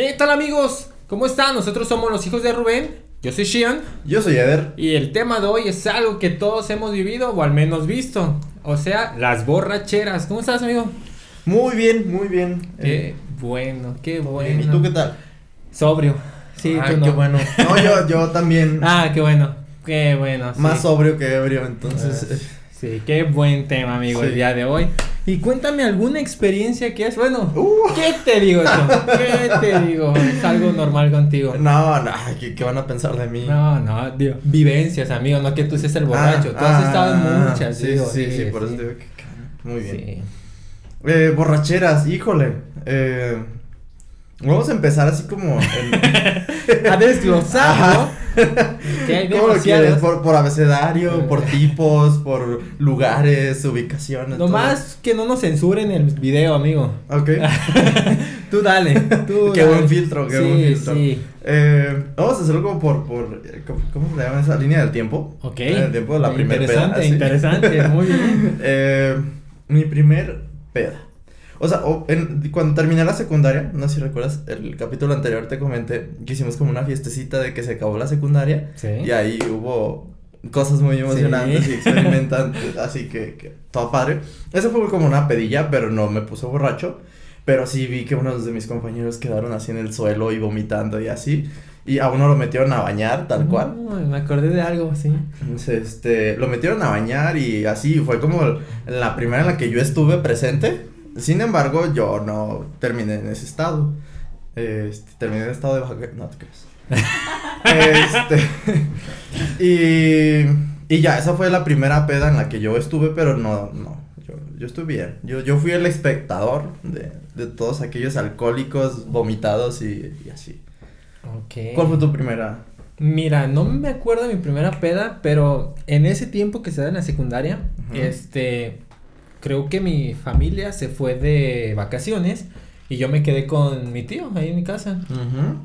¿Qué tal amigos? ¿Cómo están? Nosotros somos los hijos de Rubén. Yo soy Shion. Yo soy Eder. Y el tema de hoy es algo que todos hemos vivido o al menos visto. O sea, las borracheras. ¿Cómo estás, amigo? Muy bien, muy bien. Qué Eh, bueno, qué bueno. ¿Y tú qué tal? Sobrio. Sí, tú no. qué bueno. No, yo, yo también. Ah, qué bueno. Qué bueno. sí. Más sobrio que ebrio, entonces. Ah, eh, Sí, qué buen tema, amigo, el día de hoy. Y cuéntame alguna experiencia que has. Bueno, Uh. ¿qué te digo yo? ¿Qué te digo? Es algo normal contigo. No, no, ¿qué, qué van a pensar de mí? No, no, digo, vivencias, amigo, no que tú seas el borracho. tú has ah, estado en ah, muchas, Sí, digo, sí, sí, por eso digo que. Muy bien. Sí. Eh, borracheras, híjole. Eh, vamos a empezar así como. en- A desglosar, ¿no? ¿Cómo lo quieres? ¿Por, por abecedario, por tipos, por lugares, ubicaciones. todo? Nomás que no nos censuren el video, amigo. Ok. Tú dale, tú Qué dale. buen filtro, qué sí, buen filtro. Sí, Eh, vamos a hacerlo como por, por ¿cómo, se llama esa línea del tiempo? Ok. Eh, El tiempo de la primera peda. Interesante, interesante, muy bien. Eh, mi primer peda. O sea, o- en- cuando terminé la secundaria, no sé si recuerdas, el capítulo anterior te comenté que hicimos como una fiestecita de que se acabó la secundaria. Sí. Y ahí hubo cosas muy emocionantes Sí. y experimentantes, así que, que todo padre. Eso fue como una pedilla, pero no me puso borracho. Pero sí vi que unos de mis compañeros quedaron así en el suelo y vomitando y así. Y a uno lo metieron a bañar, tal cual. Me acordé de algo, sí. Entonces, este, lo metieron a bañar y así fue como la primera en la que yo estuve presente. Sin embargo, yo no terminé en ese estado. Este, terminé en estado de baja... No te creas. este, y, y ya, esa fue la primera peda en la que yo estuve, pero no, no, yo, yo estuve bien. Yo, yo fui el espectador de, de todos aquellos alcohólicos vomitados y, y así. Ok. ¿Cuál fue tu primera? Mira, no me acuerdo de mi primera peda, pero en ese tiempo que se da en la secundaria, este, creo que mi familia se fue de vacaciones y yo me quedé con mi tío ahí en mi casa.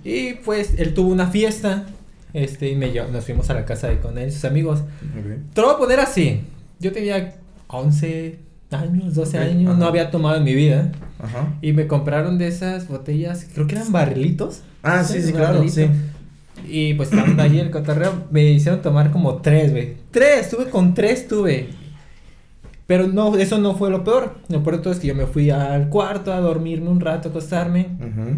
Y pues él tuvo una fiesta, este, y me llevó- nos fuimos a la casa de con él y sus amigos. Ok. Te lo voy a poner así, yo tenía 11 años, 12 Ok, años, no había tomado en mi vida. Ajá. Y me compraron de esas botellas, creo que eran barrilitos. Ah, sí, sí, claro, sí. Y pues ahí en el cotorreo, me hicieron tomar como tres, güey. Tres, tuve con tres, tuve. Pero no, eso no fue lo peor. Lo peor de todo es que yo me fui al cuarto a dormirme un rato, a acostarme. Ujú.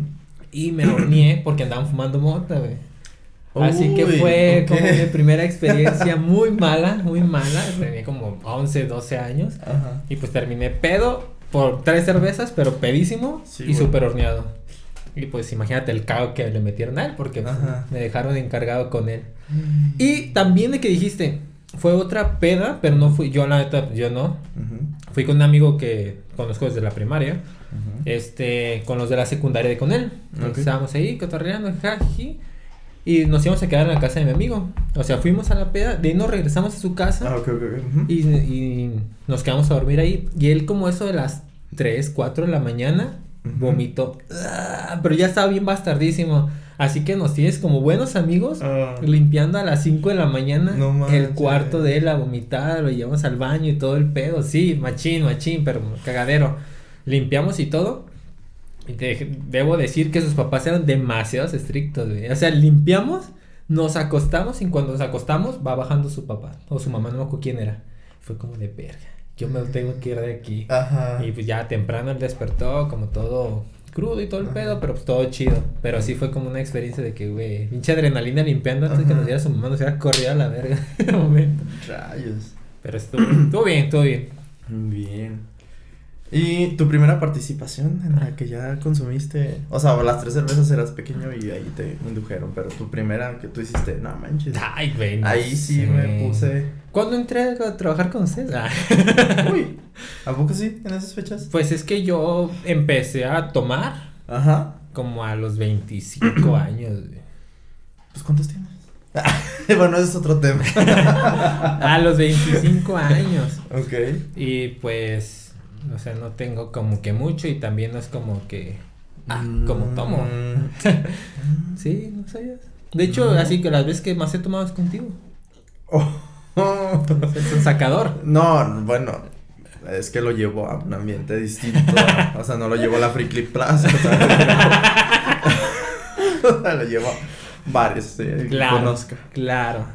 Y me horneé porque andaban fumando mota, güey. Así que fue como mi primera experiencia muy mala, muy mala. Tenía como 11, 12 años. Y pues terminé pedo por tres cervezas, pero pedísimo Sí, y súper horneado. Y pues imagínate el cago que le metieron a él, porque pues, me dejaron encargado con él. Y también de que dijiste, fue otra peda, pero no fui yo, la neta, yo no. Fui con un amigo que conozco desde la primaria, este, con los de la secundaria de con él. Ok. Estábamos ahí cotorreando, jaji. Y nos íbamos a quedar en la casa de mi amigo. O sea, fuimos a la peda, de ahí nos regresamos a su casa. Ah. Y, y nos quedamos a dormir ahí. Y él como eso de las 3, 4 de la mañana, vomitó. Ah, Pero ya estaba bien bastardísimo. Así que nos tienes como buenos amigos Ah. limpiando a las 5 de la mañana No el cuarto de él a vomitar, lo llevamos al baño y todo el pedo. Sí, machín, machín, pero cagadero. Limpiamos y todo. Y te- debo decir que sus papás eran demasiados estrictos, güey. O sea, limpiamos, nos acostamos y cuando nos acostamos va bajando su papá o su mamá, no me acuerdo quién era. Fue como de verga. Yo me tengo que ir de aquí. Ajá. Y pues ya temprano él despertó como todo crudo y todo el pedo, pero pues todo chido. Pero sí fue como una experiencia de que, güey, pinche adrenalina limpiando antes de que Ajá. nos diera su mamá, nos hubiera corrido a la verga en el momento. Rayos. Pero estuvo, estuvo bien, estuvo bien. Bien. ¿Y tu primera participación en la que ya consumiste? O sea, las tres cervezas eras pequeño y ahí te indujeron, pero tu primera que tú hiciste, no manches. Ay, güey. no Ahí sí sé. me puse. ¿Cuándo entré a trabajar con ustedes? Ah. Uy, ¿a poco sí? ¿En esas fechas? Pues es que yo empecé a tomar Ajá. como a los 25 años. güey. Pues ¿cuántos tienes? bueno, ese es otro tema. A los 25 años. ok. Y pues, o sea, no tengo como que mucho y también no es como que, ah, como tomo. Mm. Sí, no sabías. De hecho, No. así que las veces que más he tomado es contigo. Oh. Es un sacador. No, bueno, es que lo llevo a un ambiente distinto. o sea, no lo llevo a la Free Clip Plaza. o sea, lo llevo a bares, que Claro. conozca. Claro.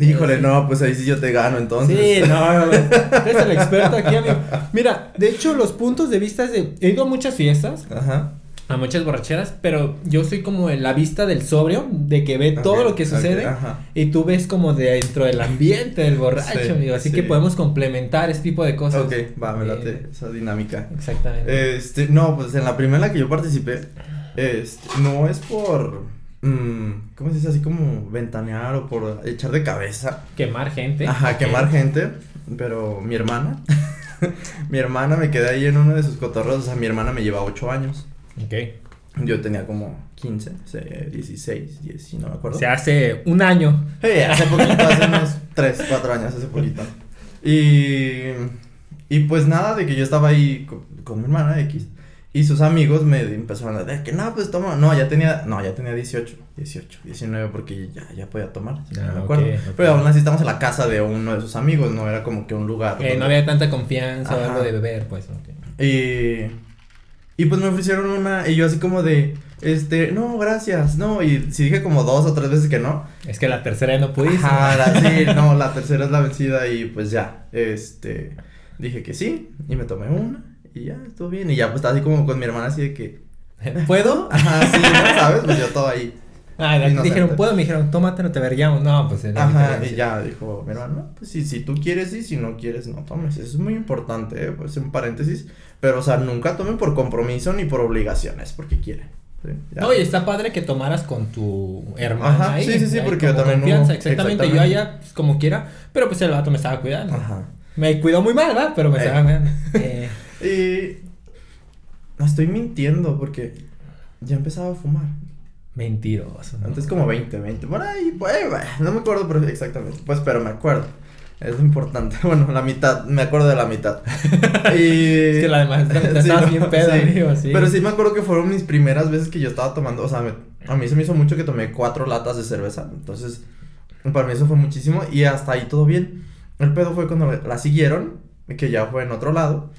Híjole, no, pues ahí sí yo te gano, entonces. Sí, no, no, eres el experto aquí, amigo. Mira, de hecho, los puntos de vista es de. He ido a muchas fiestas, Ajá. a muchas borracheras, pero yo soy como en la vista del sobrio, de que ve todo lo que sucede. ajá. Y tú ves como de dentro del ambiente del borracho, Sí, amigo. Así sí. que podemos complementar este tipo de cosas. Ok, va, me Eh, late esa dinámica. Exactamente. Este, no, pues en la primera que yo participé, este, no es por, mm, ¿cómo se dice? Así como ventanear o por echar de cabeza. quemar gente. Ajá, quemar gente, pero mi hermana, mi hermana me quedé ahí en uno de sus cotorros, o sea, mi hermana me lleva 8 años. Ok. Yo tenía como 15, se- 16, 10, no me acuerdo. Se hace un año. Hace poquito, hace unos 3, 4 años, hace poquito. Y, y pues nada, de que yo estaba ahí con, con mi hermana X. Y sus amigos me empezaron a decir que no, pues toma. No, ya tenía, no, ya tenía 18, 18, 19, porque ya, ya podía tomar. si no Ah, me acuerdo. Pero aún así estamos en la casa de uno de sus amigos, no era como que un lugar. Eh, no había tanta confianza o algo de beber, pues. ok. y, y pues me ofrecieron una, y yo así como de, este, no, gracias, no, y si dije como dos o tres veces que no, Es que la tercera ya no pudiste. Ajá, la- sí, no, la tercera es la vencida y pues ya, este, dije que sí, y me tomé una, y ya, estuvo bien, y ya pues estaba así como con mi hermana así de que, ¿Puedo? ajá, sí, ¿no? ¿sabes? Pues yo todo ahí, Ah, Inocente. dijeron, ¿puedo? Me dijeron, tómatelo, te verguiamos. No, pues era ajá, y ya dijo mi hermana, no, pues sí, si tú quieres sí, si no quieres no tomes, eso es muy importante, eh, pues un paréntesis, pero o sea, nunca tomen por compromiso ni por obligaciones, porque quieren. ¿sí? No, y está padre que tomaras con tu hermana Ajá, ahí. sí, sí, sí, ahí porque como también confianza, hubo- exactamente, yo exactamente. allá, pues, como quiera, pero pues el vato me estaba cuidando. Ajá. Me cuidó muy mal, ¿verdad? Pero me Eh. estaba cuidando. Eh, Y no estoy mintiendo porque ya empezaba a fumar. mentiroso. ¿no? Antes como 20, 20, por ahí, pues, bueno, no me acuerdo pero exactamente, pues, pero me acuerdo. Es lo importante. Bueno, la mitad, me acuerdo de la mitad. Y... Es que la demás, te Sí, estabas no, bien pedo, sí. amigo, sí. Pero sí me acuerdo que fueron mis primeras veces que yo estaba tomando, o sea, me- a mí se me hizo mucho que tomé cuatro latas de cerveza, entonces, para mí eso fue muchísimo y hasta ahí todo bien. El pedo fue cuando la siguieron, que ya fue en otro lado,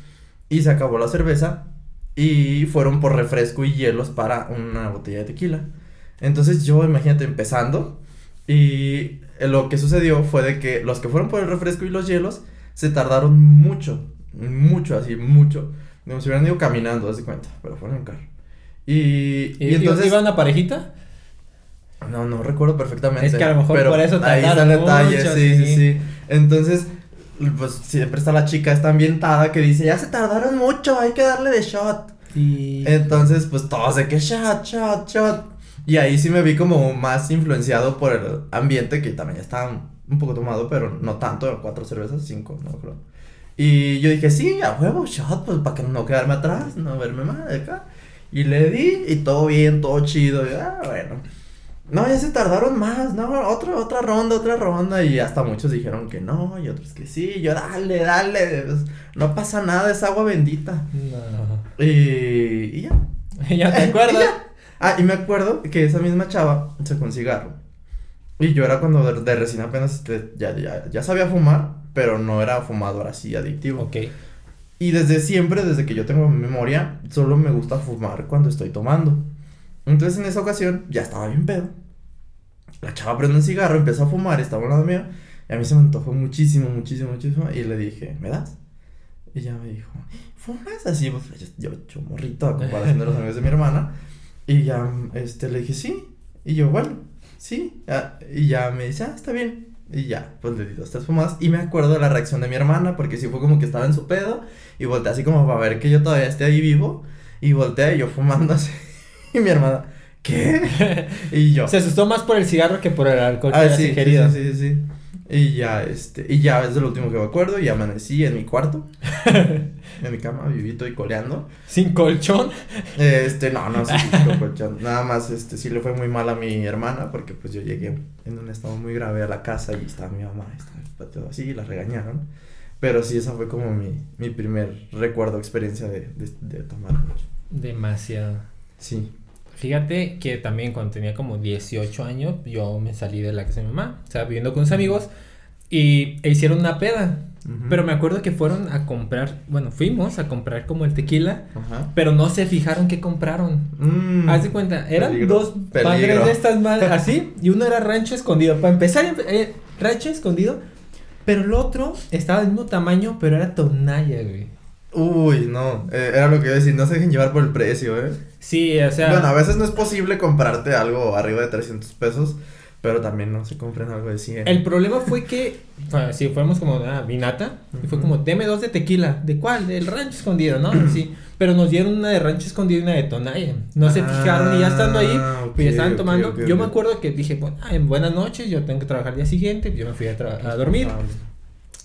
y se acabó la cerveza y fueron por refresco y hielos para una botella de tequila. Entonces yo, imagínate, empezando, y lo que sucedió fue de que los que fueron por el refresco y los hielos se tardaron mucho, mucho, así, mucho. Como si hubieran ido caminando, haz de cuenta, pero fueron en carro. Y, ¿Y, y entonces... ¿Iba una parejita? No, no recuerdo perfectamente. Es que a lo mejor pero por eso ahí está tardaron el detalle, mucho, sí, sí. sí. Entonces, pues siempre está la chica, está ambientada que dice, ya se tardaron mucho, hay que darle de shot. Y... Entonces, pues todos de que shot, shot, shot. Y ahí sí me vi como más influenciado por el ambiente, que también ya estaba un poco tomado, pero no tanto, cuatro cervezas, cinco, no creo. Y yo dije, sí, a huevo, shot, pues para que no quedarme atrás, no verme mal de acá. Y le di, y todo bien, todo chido, y ah, bueno. No, ya se tardaron más, no, otra, otra ronda, otra ronda, y hasta muchos dijeron que no, y otros que sí, yo dale, dale, pues, no pasa nada, es agua bendita. No. Y, y ya. ¿Ya te acuerdas? Ah, y me acuerdo que esa misma chava sacó un cigarro. Y yo era cuando de, de recién apenas este, ya, ya, ya sabía fumar, pero no era fumador así adictivo. ok. Y desde siempre, desde que yo tengo memoria, solo me gusta fumar cuando estoy tomando. Entonces en esa ocasión ya estaba bien pedo. La chava prende un cigarro, empezó a fumar, estaba al lado mío. Y a mí se me antojó muchísimo, muchísimo, muchísimo. Y le dije, ¿me das? Y ella me dijo, ¿fumas? Así, pues, yo, yo, morrito a comparación de los amigos de mi hermana. Y ya, este, le dije, sí. Y yo, bueno, sí. Ah, y ya me dice, ah, está bien. Y ya, pues le di dos, tres fumadas. Y me acuerdo de la reacción de mi hermana, porque sí fue como que estaba en su pedo. Y volteé así como para ver que yo todavía esté ahí vivo. Y volteé yo fumando así. Y mi hermana, ¿qué? Y yo, Se asustó más por el cigarro que por el alcohol que ah, habías sí, sí, sí, sí, sí. Y ya, este, y ya es lo último que me acuerdo. Y amanecí en mi cuarto, en mi cama, vivito y coleando. Sin colchón. Este, no, no, sí, con colchón. Nada más, este, sí le fue muy mal a mi hermana porque pues yo llegué en un estado muy grave a la casa y estaba mi mamá, estaba todo así y la regañaron. Pero sí, esa fue como mi, mi primer recuerdo, experiencia de, de, de tomar. Demasiado. Sí. Fíjate que también cuando tenía como 18 años, yo me salí de la casa de mi mamá, o sea, viviendo con sus amigos, y e hicieron una peda. Pero me acuerdo que fueron a comprar, bueno, fuimos a comprar como el tequila, pero no se fijaron qué compraron. Mm. Haz de cuenta, eran Peligro, dos peligro. padres de estas madres así, y uno era rancho escondido. Para empezar, eh, rancho escondido, pero el otro estaba del mismo tamaño, pero era tonalla, güey. Uy, no. eh, era lo que iba a decir. No se dejen llevar por el precio, ¿eh? Sí, o sea. bueno, a veces no es posible comprarte algo arriba de 300 pesos. Pero también no se compren algo de 100. El problema fue que, sí, fuimos como a Vinata, y fue como, deme dos de tequila. ¿De cuál? Del rancho escondido, ¿no? Sí, pero nos dieron una de rancho escondido y una de tonalla. No se Ah, fijaron y ya estando ahí, pues ya estaban tomando. ok, yo ok. me acuerdo que dije, bueno, ah, en buenas noches, yo tengo que trabajar el día siguiente, yo me fui a, a dormir.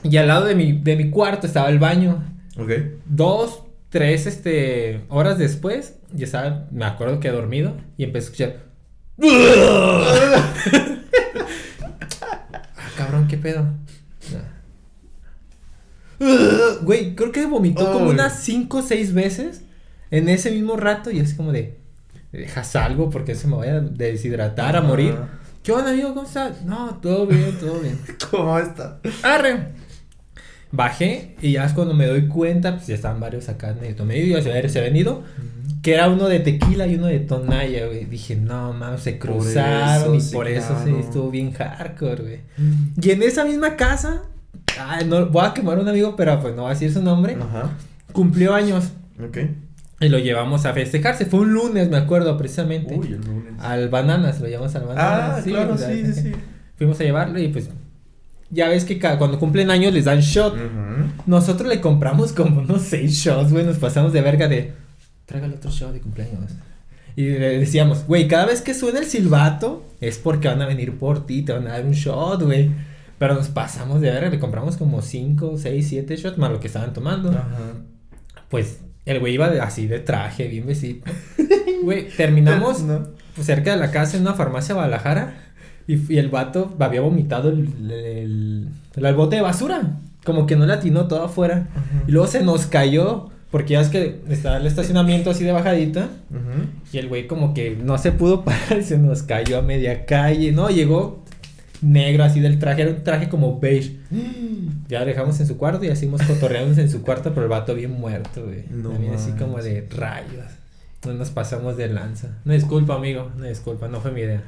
Y al lado de mi, de mi cuarto estaba el baño. Ok. Dos, tres, este, horas después, ya estaba, me acuerdo que dormido, y empecé a escuchar. ah, cabrón, ¿qué pedo? Güey, creo que vomitó como unas cinco o seis veces en ese mismo rato y es como de, dejas algo porque se me vaya a deshidratar, a morir. ¿Qué onda, amigo? ¿Cómo estás? No, todo bien, todo bien. ¿Cómo está? Arre. Bajé y ya es cuando me doy cuenta, pues ya estaban varios acá en el medio, ya se había- se habían ido, que era uno de tequila y uno de tonalla, güey. Dije, no, mames, se Por cruzaron eso, y sí, por eso claro. sí estuvo bien hardcore, güey. Y en esa misma casa, ay, no, voy a quemar a un amigo, pero pues no voy a decir su nombre, Ajá. cumplió años Ok. y lo llevamos a festejarse. Fue un lunes, me acuerdo, precisamente. Uy, el lunes. Al Bananas, lo llevamos al Bananas. Ah, claro, pues, sí, sí, sí. Fuimos a llevarlo y pues ya ves que ca- cuando cumplen años les dan shot. Ujú. Nosotros le compramos como unos seis shots, güey. Nos pasamos de verga de. Tráigale otro shot de cumpleaños. Y le decíamos, güey, cada vez que suena el silbato es porque van a venir por ti, te van a dar un shot, güey. Pero nos pasamos de verga, le compramos como cinco, seis, siete shots más lo que estaban tomando. Ajá. Pues el güey iba de- así de traje, bien vestido. Güey, terminamos No. pues, cerca de la casa en una farmacia de Guadalajara y, y el vato había vomitado el, el, el bote de basura. Como que no le atinó todo afuera. Ajá. Y luego se nos cayó. Porque ya es que estaba el estacionamiento así de bajadita. Ujú. Y el güey como que no se pudo parar. y Se nos cayó a media calle. No, llegó negro así del traje. Era un traje como beige. Ya lo dejamos en su cuarto y así hemos cotorreamos en su cuarto. Pero el vato bien muerto, güey. No También así como de rayos. No nos pasamos de lanza. No disculpa, amigo. No disculpa. No fue mi idea.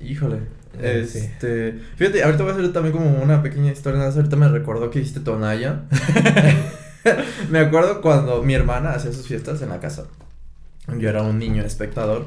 Híjole. Eh, sí. Este. Fíjate, ahorita voy a hacer también como una pequeña historia. nada Ahorita me recordó que hiciste Tonaya. me acuerdo cuando mi hermana hacía sus fiestas en la casa. Yo era un niño espectador.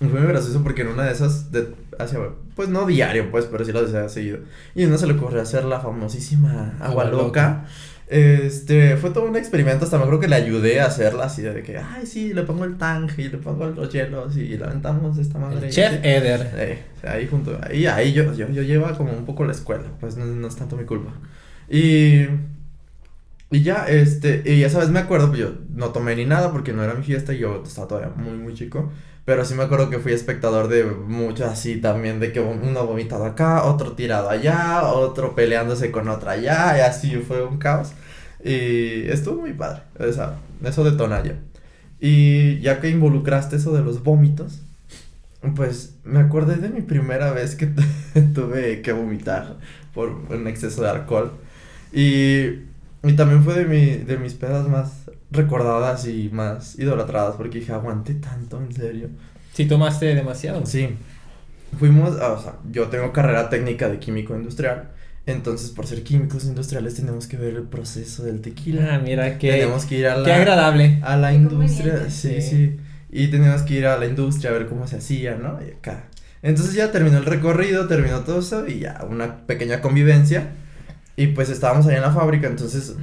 Y fue muy gracioso porque en una de esas, de, hacía, pues no diario, pues, pero sí lo hacía seguido. Y a uno se le ocurrió hacer la famosísima agua Agua loca. loca. Este, fue todo un experimento, hasta me acuerdo que le ayudé a hacerla así de que, ay, sí, le pongo el tanque y le pongo los hielos y la aventamos esta. El y Chef así. Eder. Eh, ahí junto, ahí, ahí yo, yo, yo lleva como un poco la escuela, pues no, no es tanto mi culpa. Y, y ya, este, y esa vez me acuerdo, pues yo no tomé ni nada porque no era mi fiesta y yo estaba todavía muy, muy chico. Pero sí me acuerdo que fui espectador de mucho así también, de que uno vomitado acá, otro tirado allá, otro peleándose con otra allá, y así fue un caos. Y estuvo muy padre, esa, eso de Tonaya. Y ya que involucraste eso de los vómitos, pues me acordé de mi primera vez que tuve que vomitar por un exceso de alcohol. Y, y también fue de, mi, de mis pedas más recordadas y más idolatradas porque dije, aguanté tanto, en serio. Si tomaste demasiado. Sí. Fuimos, ah, o sea, yo tengo carrera técnica de químico industrial. Entonces, por ser químicos industriales, tenemos que ver el proceso del tequila. Ah, mira, qué, tenemos que ir a la, qué agradable. a la Qué industria. Sí, Sí. sí. Y teníamos que ir a la industria a ver cómo se hacía, ¿no? Y acá. Entonces ya terminó el recorrido, terminó todo eso y ya una pequeña convivencia. Y pues estábamos ahí en la fábrica, entonces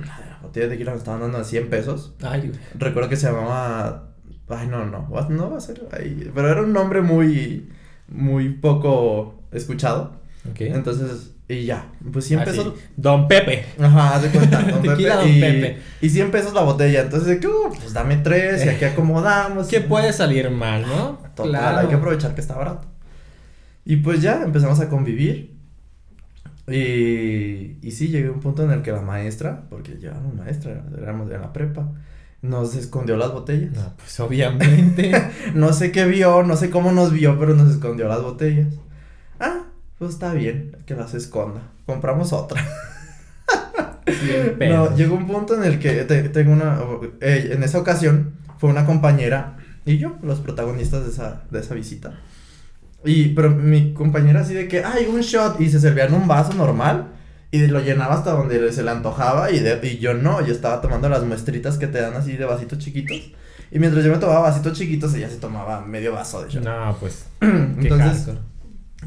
de tequila nos estaban dando a 100 pesos. Ay, güey. Recuerdo que se llamaba. Ay, no, no, no va a ser. Pero era un nombre muy. Muy poco escuchado. Ok. Entonces, y ya. Pues 100 Así, pesos. Don Pepe. Ajá, de cuenta. Don Tequila Pepe, Don y, Pepe. y 100 pesos la botella. Entonces, que, uh, pues dame tres y aquí acomodamos. ¿Qué puede salir mal, no? Total, hay que aprovechar que está barato. Y pues ya empezamos a convivir. Y, y sí, llegué a un punto en el que la maestra, porque llevábamos maestra, éramos en la prepa, nos escondió las botellas. No, pues obviamente. No sé qué vio, no sé cómo nos vio, pero nos escondió las botellas. Ah, pues está bien, que las esconda. Compramos otra. no, llegó un punto en el que tengo una. Eh, en esa ocasión fue una compañera y yo, los protagonistas de esa, de esa visita. Y, pero mi compañera así de que, ay, un shot, y se servía en un vaso normal. Y lo llenaba hasta donde se le antojaba y, de, y yo no, yo estaba tomando las muestritas que te dan así de vasitos chiquitos. Y mientras yo me tomaba vasitos chiquitos, ella se tomaba medio vaso de shot. No, pues. Entonces,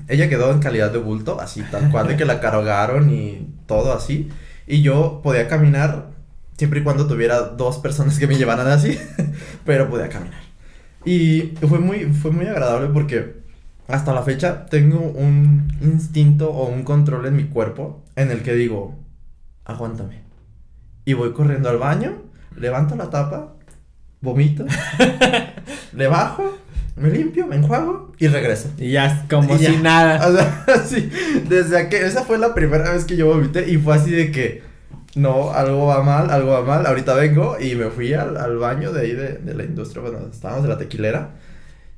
ella quedó en calidad de bulto, así tal cual de que la cargaron y todo así. Y yo podía caminar siempre y cuando tuviera dos personas que me llevaran así, pero podía caminar. Y fue muy, fue muy agradable porque hasta la fecha tengo un instinto o un control en mi cuerpo en el que digo, aguántame. Y voy corriendo al baño, levanto la tapa, vomito, le bajo, me limpio, me enjuago y regreso. Y ya como si nada. O sea, sí, desde que esa fue la primera vez que yo vomité y fue así de que no, algo va mal, algo va mal, ahorita vengo y me fui al, al baño de ahí de, de, la industria, bueno, estábamos de la tequilera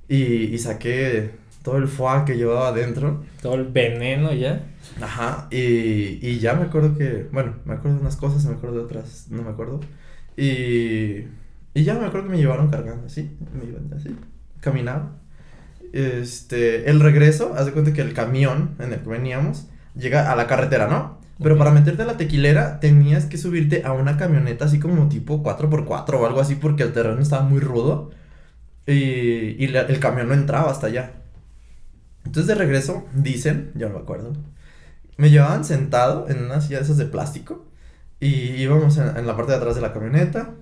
y, y saqué todo el foie que llevaba adentro. Todo el veneno ya. Ajá, y, y ya me acuerdo que, bueno, me acuerdo de unas cosas, me acuerdo de otras, no me acuerdo. Y, y ya me acuerdo que me llevaron cargando así, me iban así, caminaba. Este, el regreso, haz de cuenta que el camión en el que veníamos llega a la carretera, ¿no? Pero para meterte a la tequilera tenías que subirte a una camioneta así como tipo 4x4 o algo así porque el terreno estaba muy rudo y, y el camión no entraba hasta allá. Entonces de regreso, dicen, yo no me acuerdo, me llevaban sentado en una silla de esas de plástico y íbamos en, la parte de atrás de la camioneta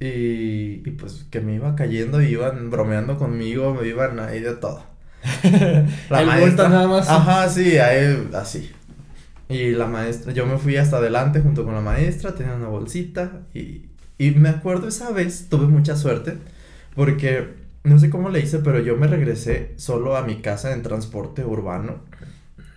y, y, pues que me iba cayendo y iban bromeando conmigo, me iban ahí de todo. la maestra nada más. Ajá, sí, ahí, así. Y la maestra, yo me fui hasta adelante junto con la maestra, tenía una bolsita y, y me acuerdo esa vez, tuve mucha suerte porque no sé cómo le hice, pero yo me regresé solo a mi casa en transporte urbano.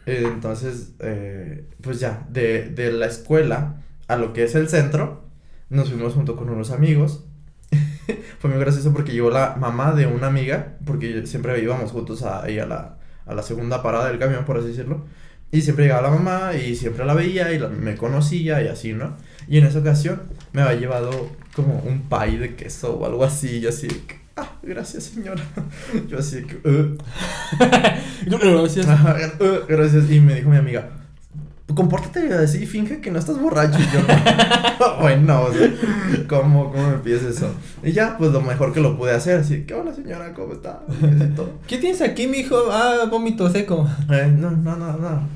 entonces, eh, pues ya, de, de, la escuela a lo que es el centro, nos fuimos junto con unos amigos. Fue muy gracioso porque llegó la mamá de una amiga, porque siempre íbamos juntos ahí a la, a la segunda parada del camión, por así decirlo. Y siempre llegaba la mamá y siempre la veía y me conocía y así, ¿no? Y en esa ocasión me había llevado como un pay de queso o algo así, y así, ah, gracias señora. Yo así que, uh. gracias. Uh, gracias. Y me dijo mi amiga, compórtate así, finge que no estás borracho. Y yo, bueno, o sea, ¿cómo, ¿cómo me pides eso? Y ya, pues lo mejor que lo pude hacer, así que, hola señora, ¿cómo está? ¿Qué tienes aquí, mijo? Ah, vómito seco. Eh, no, no, no, no.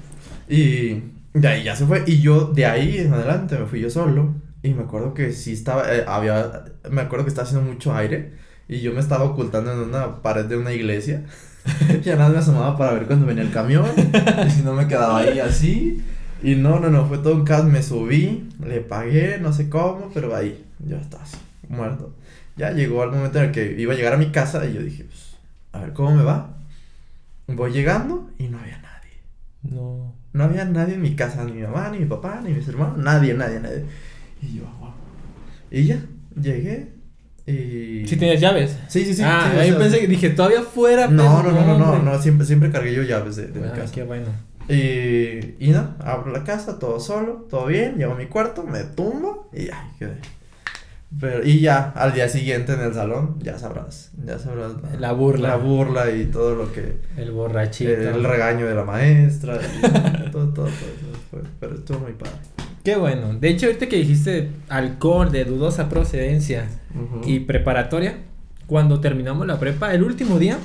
Y de ahí ya se fue. Y yo, de ahí en adelante, me fui yo solo. Y me acuerdo que sí estaba, eh, había, me acuerdo que estaba haciendo mucho aire. Y yo me estaba ocultando en una pared de una iglesia. ya nada me asomaba para ver cuando venía el camión. y si no me quedaba ahí así. Y no, no, no, fue todo un caos. Me subí, le pagué, no sé cómo, pero ahí, ya así, muerto. Ya llegó el momento en el que iba a llegar a mi casa y yo dije, pues, a ver cómo me va. Voy llegando y no había nadie. No. No había nadie en mi casa, ni mi mamá, ni mi papá, ni mis hermanos, nadie, nadie, nadie. Y yo, wow. Y ya, llegué, y... ¿Sí tienes llaves? Sí, sí, sí. Ah, ahí pensé que dije, todavía fuera. No, no, no, no, no, no, siempre, siempre cargué yo llaves de, de mi Ah, casa. qué bueno. Y, y no, abro la casa, todo solo, todo bien, llego a mi cuarto, me tumbo y ya, quedé. Pero, y ya, al día siguiente en el salón, ya sabrás, ya sabrás. La burla. La burla y todo lo que... El borrachito. El regaño de la maestra, y todo, todo, todo, todo fue, pero estuvo muy padre. Qué bueno. De hecho, ahorita que dijiste alcohol de dudosa procedencia Ujú. y preparatoria, cuando terminamos la prepa, el último día,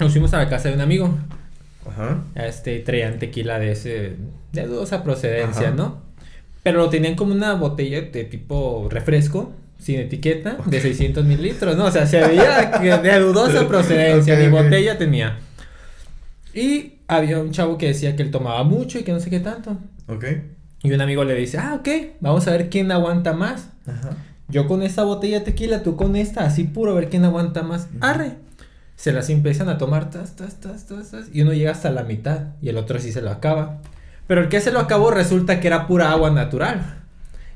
nos fuimos a la casa de un amigo. Ajá. Este, traían tequila de ese, de dudosa procedencia, Ajá. ¿no? Pero lo tenían como una botella de tipo refresco, sin etiqueta, de 600 mililitros, ¿no? O sea, se veía que de dudosa procedencia, Ok, ni ok. botella tenía. Y había un chavo que decía que él tomaba mucho y que no sé qué tanto. Ok. Y un amigo le dice, ah, ok, vamos a ver quién aguanta más. Ajá. Yo con esta botella de tequila, tú con esta, así puro, a ver quién aguanta más. Arre. Se las empiezan a tomar, tas, tas, tas, tas, tas, y uno llega hasta la mitad y el otro sí se lo acaba. Pero el que se lo acabó resulta que era pura agua natural.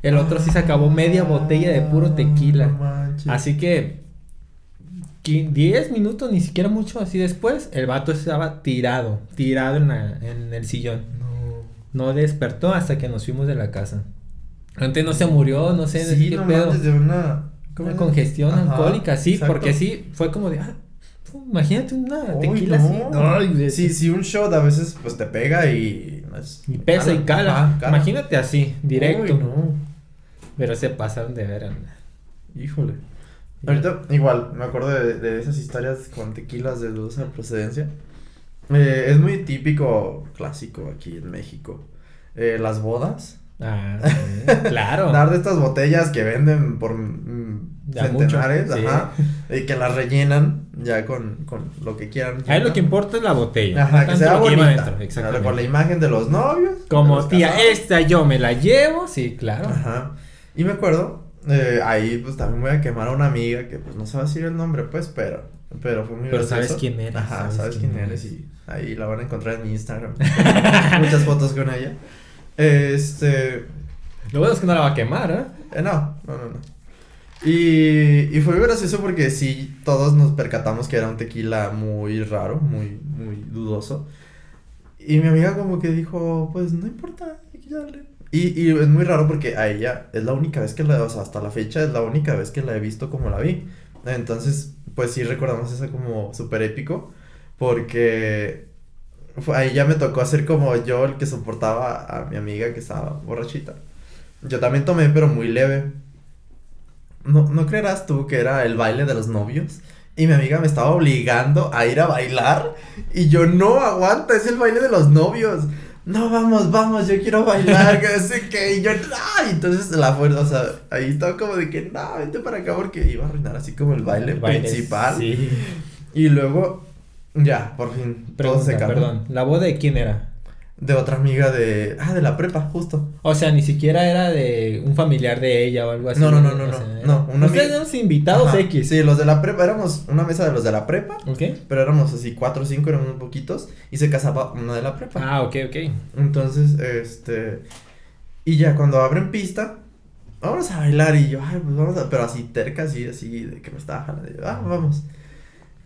El otro sí se acabó media botella de puro tequila. Manches. Así que 15 10 minutos, ni siquiera mucho así después, el vato estaba tirado, tirado en, la- en el sillón. No. No despertó hasta que nos fuimos de la casa. Antes no se murió, no sé, Sí, qué no pedo. mames, de una... Una congestión Ajá, alcohólica, sí, exacto. porque sí, fue como de, ah, imagínate una tequila no. así. De- Sí, sí, un shot a veces pues te pega y... no es- Y pesa y cala. Ajá, cala. Imagínate así, directo. Uy, no. Pero se pasaron de veras. Híjole. Ahorita, igual, me acuerdo de, de esas historias con tequilas de dudosa procedencia. Eh, es muy típico, clásico aquí en México. Eh, las bodas. Ah, sí, claro. Dar de estas botellas que venden por mm, centenares, mucho, sí. ajá. Y que las rellenan ya con, con lo que quieran. Ahí lo que importa es la botella. Ajá, no que sea que bonita. dentro, exactamente. Con la imagen de los novios. Como los tía, casados. esta yo me la llevo, sí, claro. Ajá. Y me acuerdo, eh, ahí pues también voy a quemar a una amiga que pues no sé decir el nombre pues, pero, pero fue muy Pero gracioso. sabes quién eres, Ajá, sabes sabes, quién quién eres. eres y ahí la van a encontrar en mi Instagram. Muchas fotos con ella. Este, Lo bueno es que no la va a quemar, ¿eh? eh, no, no, no, no. Y, y fue muy gracioso porque sí, todos nos percatamos que era un tequila muy raro, muy, muy dudoso. Y mi amiga como que dijo, pues no importa, hay que darle. Y, y es muy raro porque a ella es la única vez que la, o sea, hasta la fecha es la única vez que la he visto como la vi. Entonces, pues sí recordamos eso como súper épico porque ahí ya me tocó hacer como yo el que soportaba a mi amiga que estaba borrachita. Yo también tomé, pero muy leve. No, ¿no creerás tú que era el baile de los novios? Y mi amiga me estaba obligando a ir a bailar. Y yo no aguanta, es el baile de los novios. No, vamos, vamos, yo quiero bailar, que no sé qué. Y yo, no. Entonces la fuerza, o sea, ahí estaba como de que, no, vente para acá porque iba a arruinar así como el baile Baile, principal. Sí. Y luego, ya, por fin, todo se Pregunta, calmó. perdón. ¿La boda de quién era? De otra amiga de, ah, de la prepa, justo. O sea, ni siquiera era de un familiar de ella o algo así. No, no, no, no, no, sea, no, una Ustedes amiga- eran los invitados Ajá, X. Sí, los de la prepa, éramos una mesa de los de la prepa. ¿Ok? Pero éramos así cuatro o cinco, éramos poquitos. Y se casaba una de la prepa. Ah, ok, ok. Entonces, este. Y ya cuando abren pista, vamos a bailar. Y yo, ay, pues vamos a. Pero así terca, así, así, de que me estaba jalando. ah, vamos.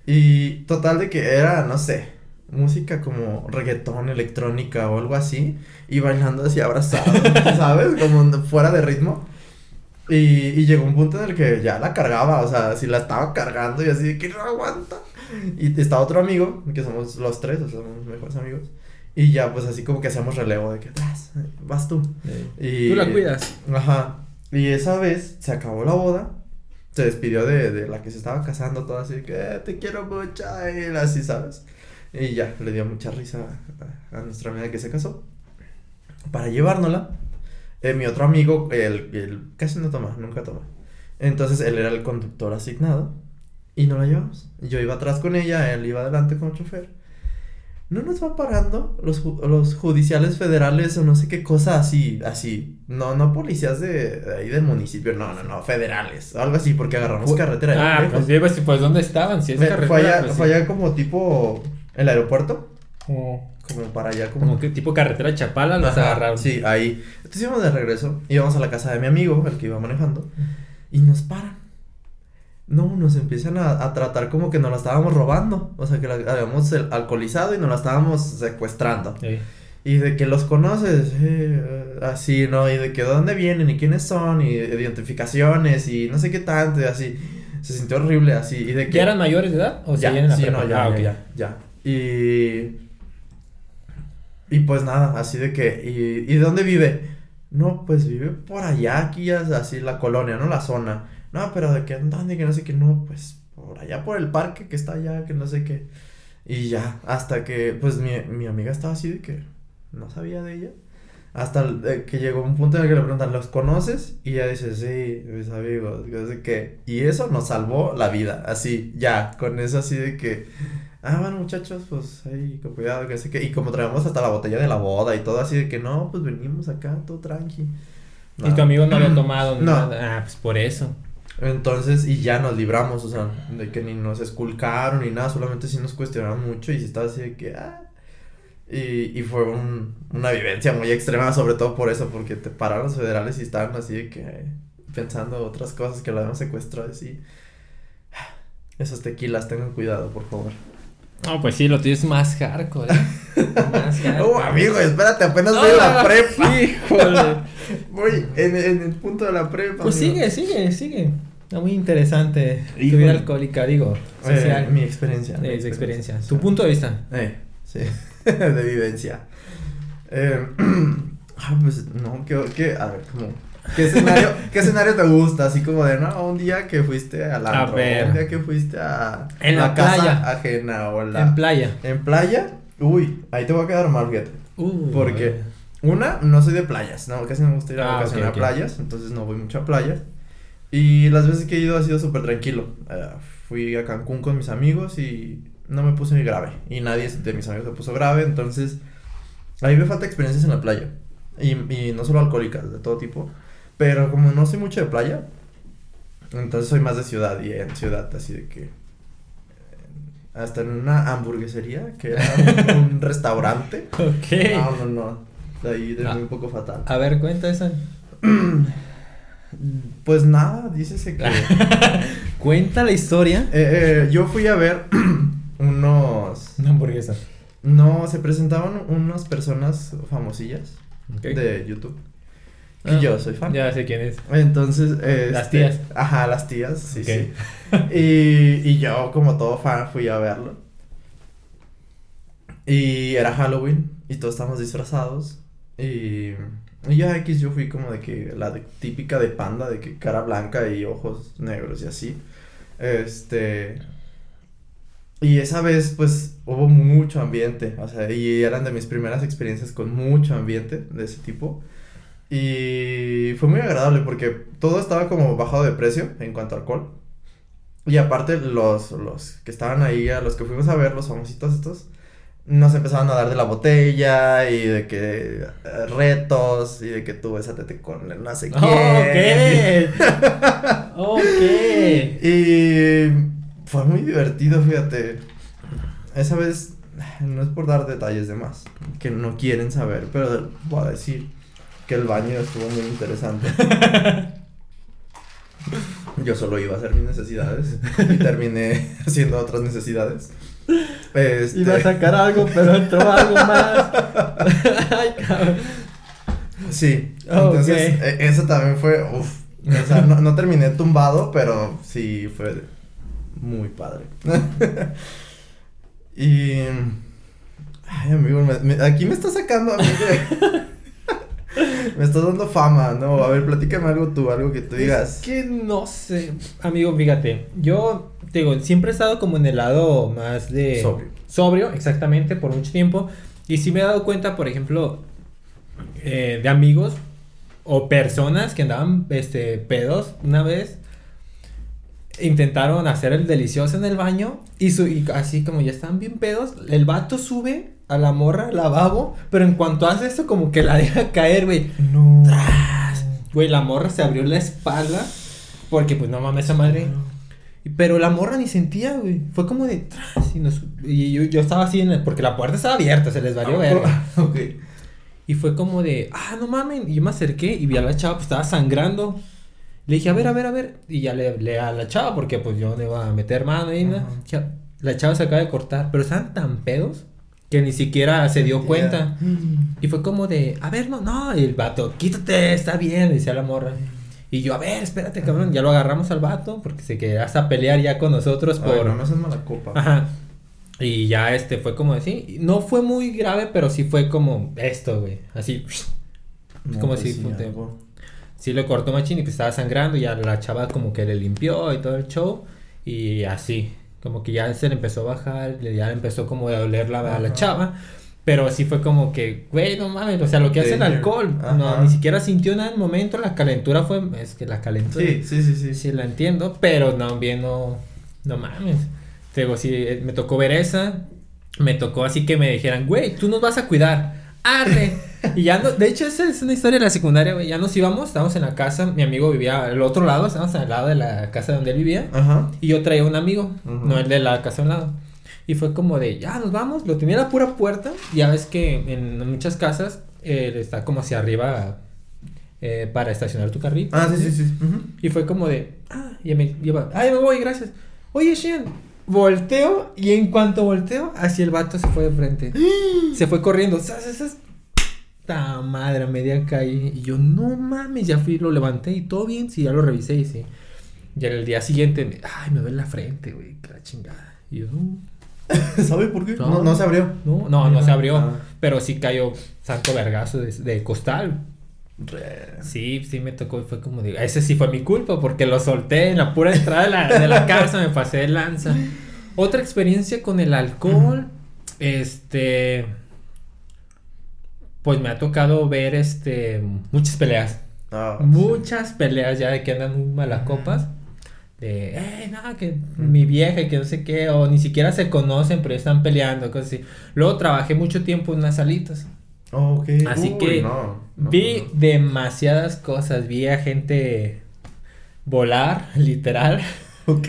Y total de que era, no sé, música como reggaetón, electrónica o algo así. Y bailando así abrazado, ¿sabes? Como fuera de ritmo. Y, y llegó un punto en el que ya la cargaba, o sea, si la estaba cargando y así de que no aguanta. Y está otro amigo, que somos los tres, o sea, somos mejores amigos. Y ya, pues así como que hacemos relevo de que vas, vas tú. Y, Tú la cuidas. Ajá. Y esa vez se acabó la boda. Se despidió de, de la que se estaba casando, toda así que "Eh, te quiero mucho, y así, ¿sabes? Y ya, le dio mucha risa a, a nuestra amiga que se casó. Para llevárnosla, eh, mi otro amigo, él, él casi no toma, nunca toma. Entonces él era el conductor asignado y no la llevamos. Yo iba atrás con ella, él iba adelante como chofer. No nos va parando los, los judiciales federales o no sé qué cosa así, así. No, no policías de, de ahí del municipio, no, no, no, federales. Algo así, porque agarramos Fu- carretera. Ah, lejos. pues, pues, pues ¿dónde estaban? Si es Me- carretera, fue allá, pues, fue sí. allá como tipo el aeropuerto, Como, como para allá como... como que tipo carretera Chapala los Ajá, agarraron. Sí, ahí. Entonces íbamos de regreso, íbamos a la casa de mi amigo, el que iba manejando, y nos paran. No, nos empiezan a, a tratar como que nos la estábamos robando. O sea, que la habíamos alcoholizado y nos la estábamos secuestrando. Sí. Y de que los conoces, eh, eh, así, ¿no? Y de que de dónde vienen y quiénes son, y identificaciones y no sé qué tanto, y así. Se sintió horrible así. Y de que. ¿Ya eran mayores de edad? ¿O ya, en la sí, prepa? no, ya, Ah, ya, ya, ya. Y. Y pues nada, así de que. ¿Y, ¿y de dónde vive? No, pues vive por allá, aquí, así la colonia, ¿no? La zona. No, pero de que, ¿dónde? Que no sé qué, no, pues por allá por el parque que está allá, que no sé qué. Y ya, hasta que, pues mi, mi amiga estaba así de que no sabía de ella. Hasta el- que llegó un punto en el que le preguntan, ¿los conoces? Y ella dice, sí, mis amigos, no sé qué. Y eso nos salvó la vida, así, ya, con eso así de que, ah, bueno, muchachos, pues ahí, con cuidado, que no sé qué. Y como traemos hasta la botella de la boda y todo así de que, no, pues venimos acá, todo tranqui. Y tu amigo no había tomado No. nada. Ah, pues por eso. Entonces, y ya nos libramos, o sea, de que ni nos esculcaron ni nada, solamente sí nos cuestionaron mucho y sí estaba así de que, ah. Y, y fue un- una vivencia muy extrema, sobre todo por eso, porque te pararon los federales y estaban así de que pensando otras cosas que la habían secuestrado, así. "Ah, Esos tequilas, tengan cuidado, por favor. No, pues sí, lo tuyo es más hardcore. ¿eh? más hardcore. Oh, amigo, espérate, apenas voy a la prepa. Híjole. Voy en, en el punto de la prepa. Pues amigo. sigue, sigue, sigue. Está muy interesante. Tu Híjole. vida alcohólica, digo, Eh, social. mi experiencia. mi Eh, experiencia. Tu punto de vista. Eh, sí. de vivencia. Eh, ah, pues no, ¿qué, qué, a ver, como, ¿qué escenario, ¿qué escenario te gusta? Así como de, no, un día que fuiste a la A ver. un día que fuiste a En la casa playa. ajena o la En playa. en playa, uy, ahí te voy a quedar mal, fíjate. Uh, Porque una, no soy de playas, no, casi no me gusta ir a Ah, vacacionar ok, ok. a playas, entonces no voy mucho a playas. Y las veces que he ido ha sido súper tranquilo. Eh, fui a Cancún con mis amigos y no me puse grave. Y nadie de mis amigos se puso grave, entonces a mí me falta experiencias en la playa. Y, y no solo alcohólicas, de todo tipo. Pero como no soy mucho de playa, entonces soy más de ciudad y en ciudad, así de que... eh, Hasta en una hamburguesería, que era un, un restaurante. Ok. No, no, no. De ahí de Ah. un poco fatal. A ver, cuenta esa. Pues nada, dícese que. Cuenta la historia. Eh, eh, yo fui a ver unos. Una hamburguesa. No, se presentaban unas personas famosillas de YouTube. Y Ah, yo soy fan. Ya sé quién es. Entonces. Las este, tías. Ajá, las tías, sí, sí. Y, y yo, como todo fan, fui a verlo. Y era Halloween y todos estábamos disfrazados. Y, y ya X yo fui como de que la típica de panda, de que cara blanca y ojos negros y así. Este... Y esa vez pues hubo mucho ambiente, o sea, y eran de mis primeras experiencias con mucho ambiente de ese tipo. Y fue muy agradable porque todo estaba como bajado de precio en cuanto a alcohol. Y aparte los, los que estaban ahí, a los que fuimos a ver, los famositos estos, nos empezaban a dar de la botella y de que eh, retos y de que tú besátete con el no sé quién. Ok. ok. Y fue muy divertido, fíjate. Esa vez, no es por dar detalles de más, que no quieren saber, pero voy a decir que el baño estuvo muy interesante. Yo solo iba a hacer mis necesidades y terminé haciendo otras necesidades. Este, Iba a sacar algo, pero entró algo más. Ay, cabrón. Sí, Oh, entonces ok. e- eso también fue, uff, o sea, no, no terminé tumbado, pero sí fue muy padre. y, ay amigo, me- me- aquí me está sacando a mí de- me estás dando fama, ¿no? A ver, platícame algo tú, algo que tú digas. Es que no sé, amigo, fíjate, yo te digo, siempre he estado como en el lado más de Sobrio. sobrio, exactamente, por mucho tiempo, y sí me he dado cuenta, por ejemplo, eh, de amigos o personas que andaban, este, pedos una vez. Intentaron hacer el delicioso en el baño y, su, y así como ya están bien pedos, el vato sube a la morra al lavabo, pero en cuanto hace esto como que la deja caer, güey. No. ¡Tras! Güey, la morra se abrió la espalda. Porque, pues, no mames, esa madre. Y- Pero la morra ni sentía, güey. Fue como de tras. Y, nos- y yo, yo estaba así en el. Porque la puerta estaba abierta, se les valió verga. Ok. Y fue como de, ah, no mames. Y yo me acerqué y vi a la chava, pues estaba sangrando. Le dije, a ver, a ver, a ver. Y ya le le a la chava, porque pues yo no iba a meter mano nada. Ya, La chava se acaba de cortar, pero estaban tan pedos que ni siquiera se dio cuenta. Y fue como de, a ver, no, no. Y el vato, quítate, está bien, decía la morra. Y yo, a ver, espérate, cabrón. Ya lo agarramos al vato porque se quería hasta pelear ya con nosotros Ay, por. no me haces mala copa. Ajá. Y ya este fue como así. No fue muy grave, pero sí fue como esto, güey. Así. No, como pues si sí, lo cortó machín y pues estaba sangrando. Y ya la chava como que le limpió y todo el show. Y así. Como que ya se le empezó a bajar. Ya le empezó como a doler la, a la chava. Pero sí fue como que, güey, no mames. O sea, lo que hace el alcohol. No, ni siquiera sintió nada en el momento. La calentura fue. Es que la calentura. Sí, sí, sí, sí. Sí, la entiendo, pero no, bien, no, no mames. Te digo, sí, eh, me tocó ver esa, me tocó así que me dijeran, güey, tú nos vas a cuidar, arre. y ya no, de hecho, esa es una historia de la secundaria, güey, ya nos íbamos, estábamos en la casa, mi amigo vivía al otro lado, estábamos al lado de la casa donde él vivía, Ajá. y yo traía un amigo, no el de la casa a un lado. Y fue como de, ya nos vamos, lo tenía a la pura puerta, ya ves que en muchas casas eh, está como hacia arriba eh, para estacionar tu carrito. Ah, sí, sí, sí. Y fue como de, ah, ya me lleva, ah, ya me voy, gracias. Oye, Shean, volteo y en cuanto volteo, hacia el vato se fue de frente. se fue corriendo, ¡zas, zas, zas! puta madre, media calle. Y yo, no mames, ya fui, lo levanté y todo bien, sí, ya lo revisé y sí. Y el día siguiente, ay, me duele la frente, güey, qué la chingada. Y yo, no. ¿Sabe por qué? No. No, no se abrió. No, no, no se abrió. Ah. Pero sí cayó santo vergazo de, de costal. Re- Sí, sí me tocó y fue como de... Ese sí fue mi culpa porque lo solté en la pura entrada de la, de la casa, me pasé de lanza. Otra experiencia con el alcohol, este... Pues me ha tocado ver, este... Muchas peleas. Ah, sí. Muchas peleas ya de que andan muy malacopas. De, eh, no, que mi vieja y que no sé qué, o ni siquiera se conocen, pero están peleando, cosas así. Luego trabajé mucho tiempo en unas salitas. Ok. Así Uy, que no, no, Vi no. demasiadas cosas, vi a gente volar, literal, Ok.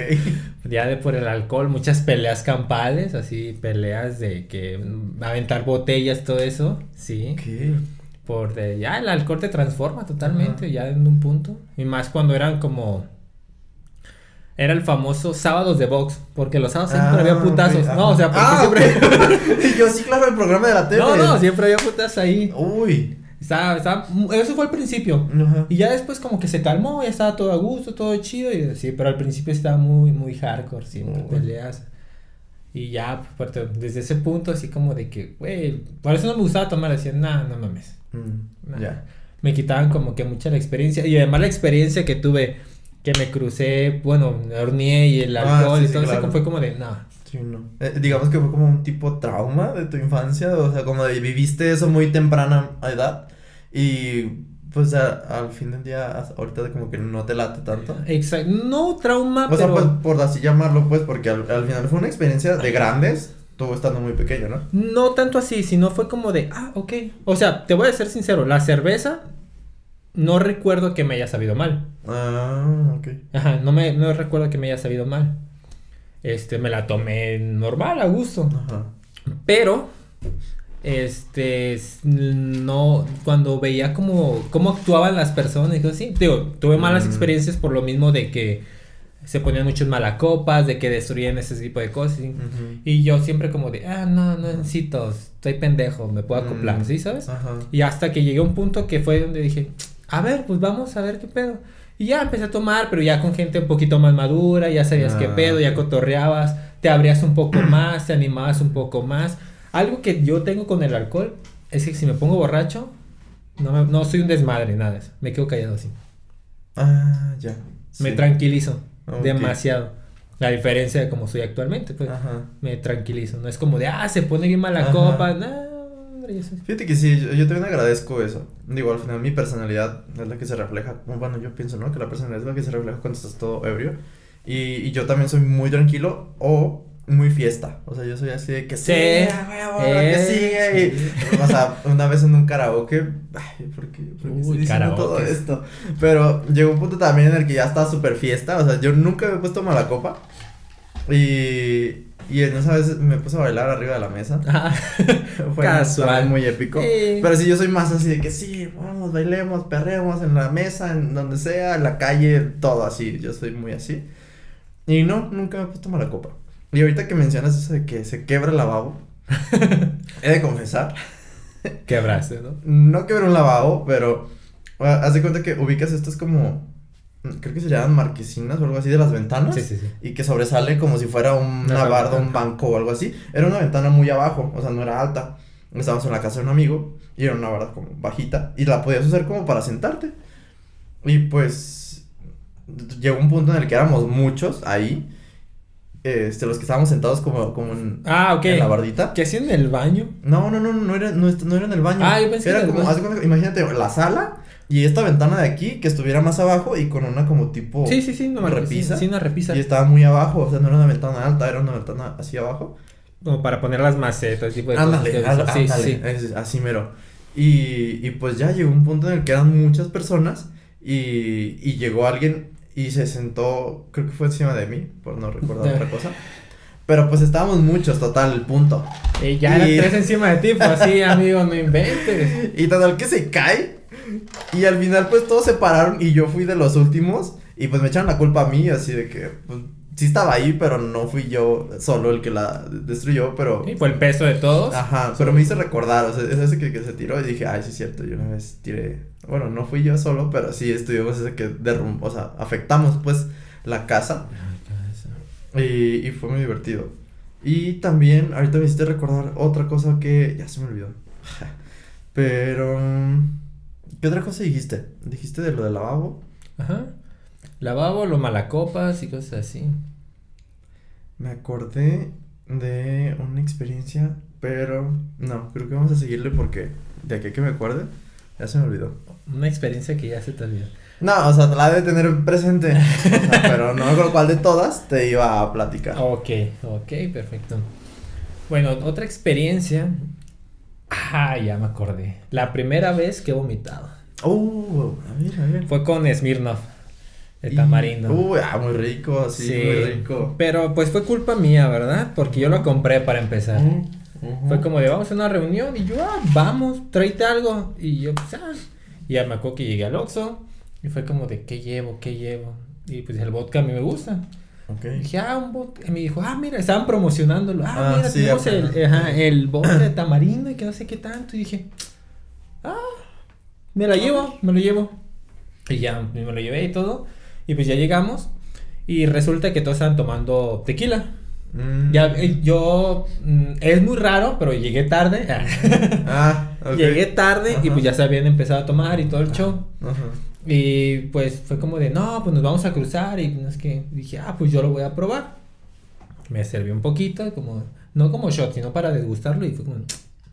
ya de por el alcohol, muchas peleas campales, así peleas de que aventar botellas, todo eso, sí, por de, ya el alcohol te transforma totalmente, ya en un punto, y más cuando eran como, era el famoso sábados de box, porque los sábados siempre Ah, había putazos, ok, no, o sea, porque ah, siempre, yo sí, claro, el programa de la tele. no, no, siempre había putas ahí, Uy. estaba, estaba, eso fue al principio, Ajá. Y ya después como que se calmó, ya estaba todo a gusto, todo chido. Y sí, pero al principio estaba muy, muy hardcore, siempre peleas. Y ya, pues, desde ese punto así como de que, güey, por eso no me gustaba tomar, decían, nah, no mames. Mm, Nah. Ya. Me quitaban como que mucha la experiencia. Y además la experiencia que tuve, que me crucé, bueno, me horneé y el Ah, alcohol sí, y sí, todo eso, claro. fue como de, nah. Sí, no. Eh, digamos que fue como un tipo trauma de tu infancia, o sea, como de viviste eso muy temprana edad y pues a- al fin del día ahorita como que no te late tanto. Exacto, no trauma, O sea, pero... pues por así llamarlo, pues, porque al, al final fue una experiencia de grandes, tú estando muy pequeño, ¿no? No tanto así, sino fue como de, ah, ok. O sea, te voy a ser sincero, la cerveza no recuerdo que me haya sabido mal. Ah, ok. Ajá, no me no recuerdo que me haya sabido mal. Este, me la tomé normal, a gusto. Ajá. Pero, este, no, cuando veía como, cómo actuaban las personas, digo, sí, digo, tuve malas Mm. experiencias por lo mismo de que se ponían muchos malacopas, de que destruían ese tipo de cosas. y yo siempre como de, ah, no, no necesito, estoy pendejo, me puedo acoplar, Mm. ¿sí sabes? Ajá. Y hasta que llegué a un punto que fue donde dije, a ver, pues vamos a ver qué pedo. Y ya empecé a tomar, pero ya con gente un poquito más madura, ya sabías qué Ah, pedo, ya cotorreabas, te abrías un poco más, te animabas un poco más. Algo que yo tengo con el alcohol es que si me pongo borracho, no, me- no soy un desmadre, nada de eso. Me quedo callado así. Ah, ya. Me Sí. tranquilizo Ok. demasiado. La diferencia de cómo soy actualmente, pues Ajá. me tranquilizo. No es como de, ah, se pone bien mala Ajá. copa. No, hombre, yo soy- Fíjate que sí, yo, yo también agradezco eso. Digo, al final mi personalidad es la que se refleja. Bueno, yo pienso, ¿no? Que la personalidad es la que se refleja cuando estás todo ebrio. Y, y yo también soy muy tranquilo o muy fiesta. O sea, yo soy así de que Sí. huevo, lo que Eh, sigue. sí. Y, o sea, una vez en un karaoke, ay, ¿por qué, por qué Uy, diciendo todo esto? Pero llegó un punto también en el que ya estaba súper fiesta. O sea, yo nunca me he puesto mala copa. Y, y en esa vez me puse a bailar arriba de la mesa. Ah, Fue Casual. muy épico. Sí. Pero sí, yo soy más así de que sí, vamos, bailemos, perremos en la mesa, en donde sea, en la calle, todo así. Yo soy muy así. Y no, nunca me he puesto mala copa. Y ahorita que mencionas eso de que se quebra el lavabo, he de confesar, quebraste, ¿no? no quebré un lavabo, pero ah, haz de cuenta que ubicas estas como, creo que se llaman marquesinas o algo así de las ventanas. Sí, sí, sí. Y que sobresale como si fuera una Una barda, un banco o algo así. Era una ventana muy abajo, o sea, no era alta. Estábamos en la casa de un amigo y era una barda como bajita y la podías usar como para sentarte. Y pues llegó un punto en el que éramos muchos ahí. Este, los que estábamos sentados como, como en, Ah, en la bardita. ¿Qué hacían en el baño? No, no, no, no era, no, era en el baño. Ah, yo pensé Era el como, baño. cuenta que- imagínate la sala y esta ventana de aquí que estuviera más abajo y con una como tipo Sí, sí, sí, una repisa. Sí, una repisa. y estaba muy abajo, o sea, no era una ventana alta, era una ventana así abajo. Como para poner las macetas, tipo de Ándale, cosas. ándale, Sí, ándale, sí. es- así mero. Y, y pues ya llegó un punto en el que eran muchas personas y, y llegó alguien y se sentó, creo que fue encima de mí, por no recordar otra cosa. Pero pues estábamos muchos, total, el punto. Y ya eran Y- tres encima de ti, pues así, amigo, no inventes. Y total que se cae. Y al final pues todos se pararon y yo fui de los últimos. Y pues me echaron la culpa a mí, así de que, pues, sí estaba ahí, pero no fui yo solo el que la destruyó, pero... Sí, fue el peso de todos. Ajá, pero me hizo recordar, o sea, es ese que, que se tiró y dije, ay, sí es cierto, yo una vez tiré, bueno, no fui yo solo, pero sí estuvimos ese que derrumbó, o sea, afectamos pues la casa y, y fue muy divertido. Y también, ahorita me hiciste recordar otra cosa que ya se me olvidó. Pero, ¿qué otra cosa dijiste? Dijiste de lo del lavabo. Ajá. Lavabo, lo malacopas y cosas así. Me acordé de una experiencia, pero no, creo que vamos a seguirle porque de aquí a que me acuerde, ya se me olvidó. Una experiencia que ya se te olvidó. No, o sea, la de tener presente, o sea, pero no me acuerdo cuál de todas te iba a platicar. Ok, ok, perfecto. Bueno, otra experiencia. Ah, ya me acordé. La primera vez que he vomitado. Uh, a ver, a ver. Fue con Smirnoff. De Y- tamarindo. Uy, ah, muy rico, sí, muy rico. Pero pues fue culpa mía, ¿verdad? Porque yo lo compré para empezar. Fue como de vamos a una reunión y yo, ah, vamos, tráete algo. Y yo, pues, ah. Y ya me acuerdo que llegué al Oxxo y fue como de, ¿qué llevo? ¿Qué llevo? Y pues el vodka a mí me gusta. Ok. Y dije, ah, un vodka. Y me dijo, ah, mira, estaban promocionándolo. Ah, Ah, mira, sí, tenemos el, ajá, el vodka de tamarindo y que no sé qué tanto. Y dije, ah, me lo llevo, me lo llevo. Y ya me lo llevé y todo. Y pues ya llegamos. Y resulta que todos estaban tomando tequila. Mm. Ya, eh, yo, mm, es muy raro, pero llegué tarde. Ah, ok. Llegué tarde y Ajá. pues ya se habían empezado a tomar y todo el show. Ajá. Y pues fue como de, no, pues nos vamos a cruzar. Y no es que dije, ah, pues yo lo voy a probar. Me serví un poquito, como, no como shot, sino para degustarlo. Y fue como,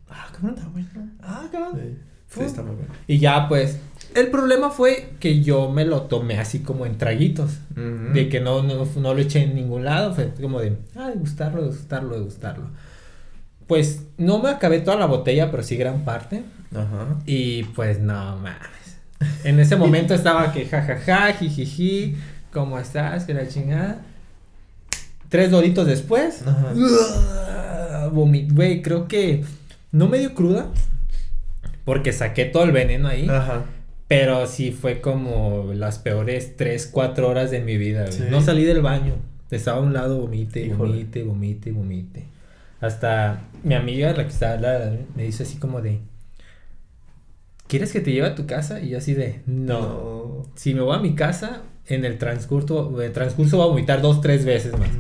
ah, cabrón, está bueno. Ah, cabrón. Sí, sí, está muy bueno. Y ya, pues, el problema fue que yo me lo tomé así como en traguitos. De que no, no, no lo eché en ningún lado. Fue como de, ah, degustarlo, degustarlo, degustarlo. Pues no me acabé toda la botella, pero sí gran parte. Ajá. Y pues no mames. En ese momento estaba que jajaja, jijiji, ¿cómo estás? Que la chingada. Tres doritos después. Vomit, güey, creo que no me dio cruda. Porque saqué todo el veneno ahí. Ajá. Pero sí fue como las peores 3, 4 horas de mi vida. güey. Sí. No salí del baño. Estaba a un lado, vomite, Híjole. vomite, vomite, vomite. Hasta mi amiga, la que estaba al lado, me dice así como de... ¿Quieres que te lleve a tu casa? Y yo así de... No. No. Si me voy a mi casa, en el transcurso, en el transcurso voy a vomitar dos, tres veces más.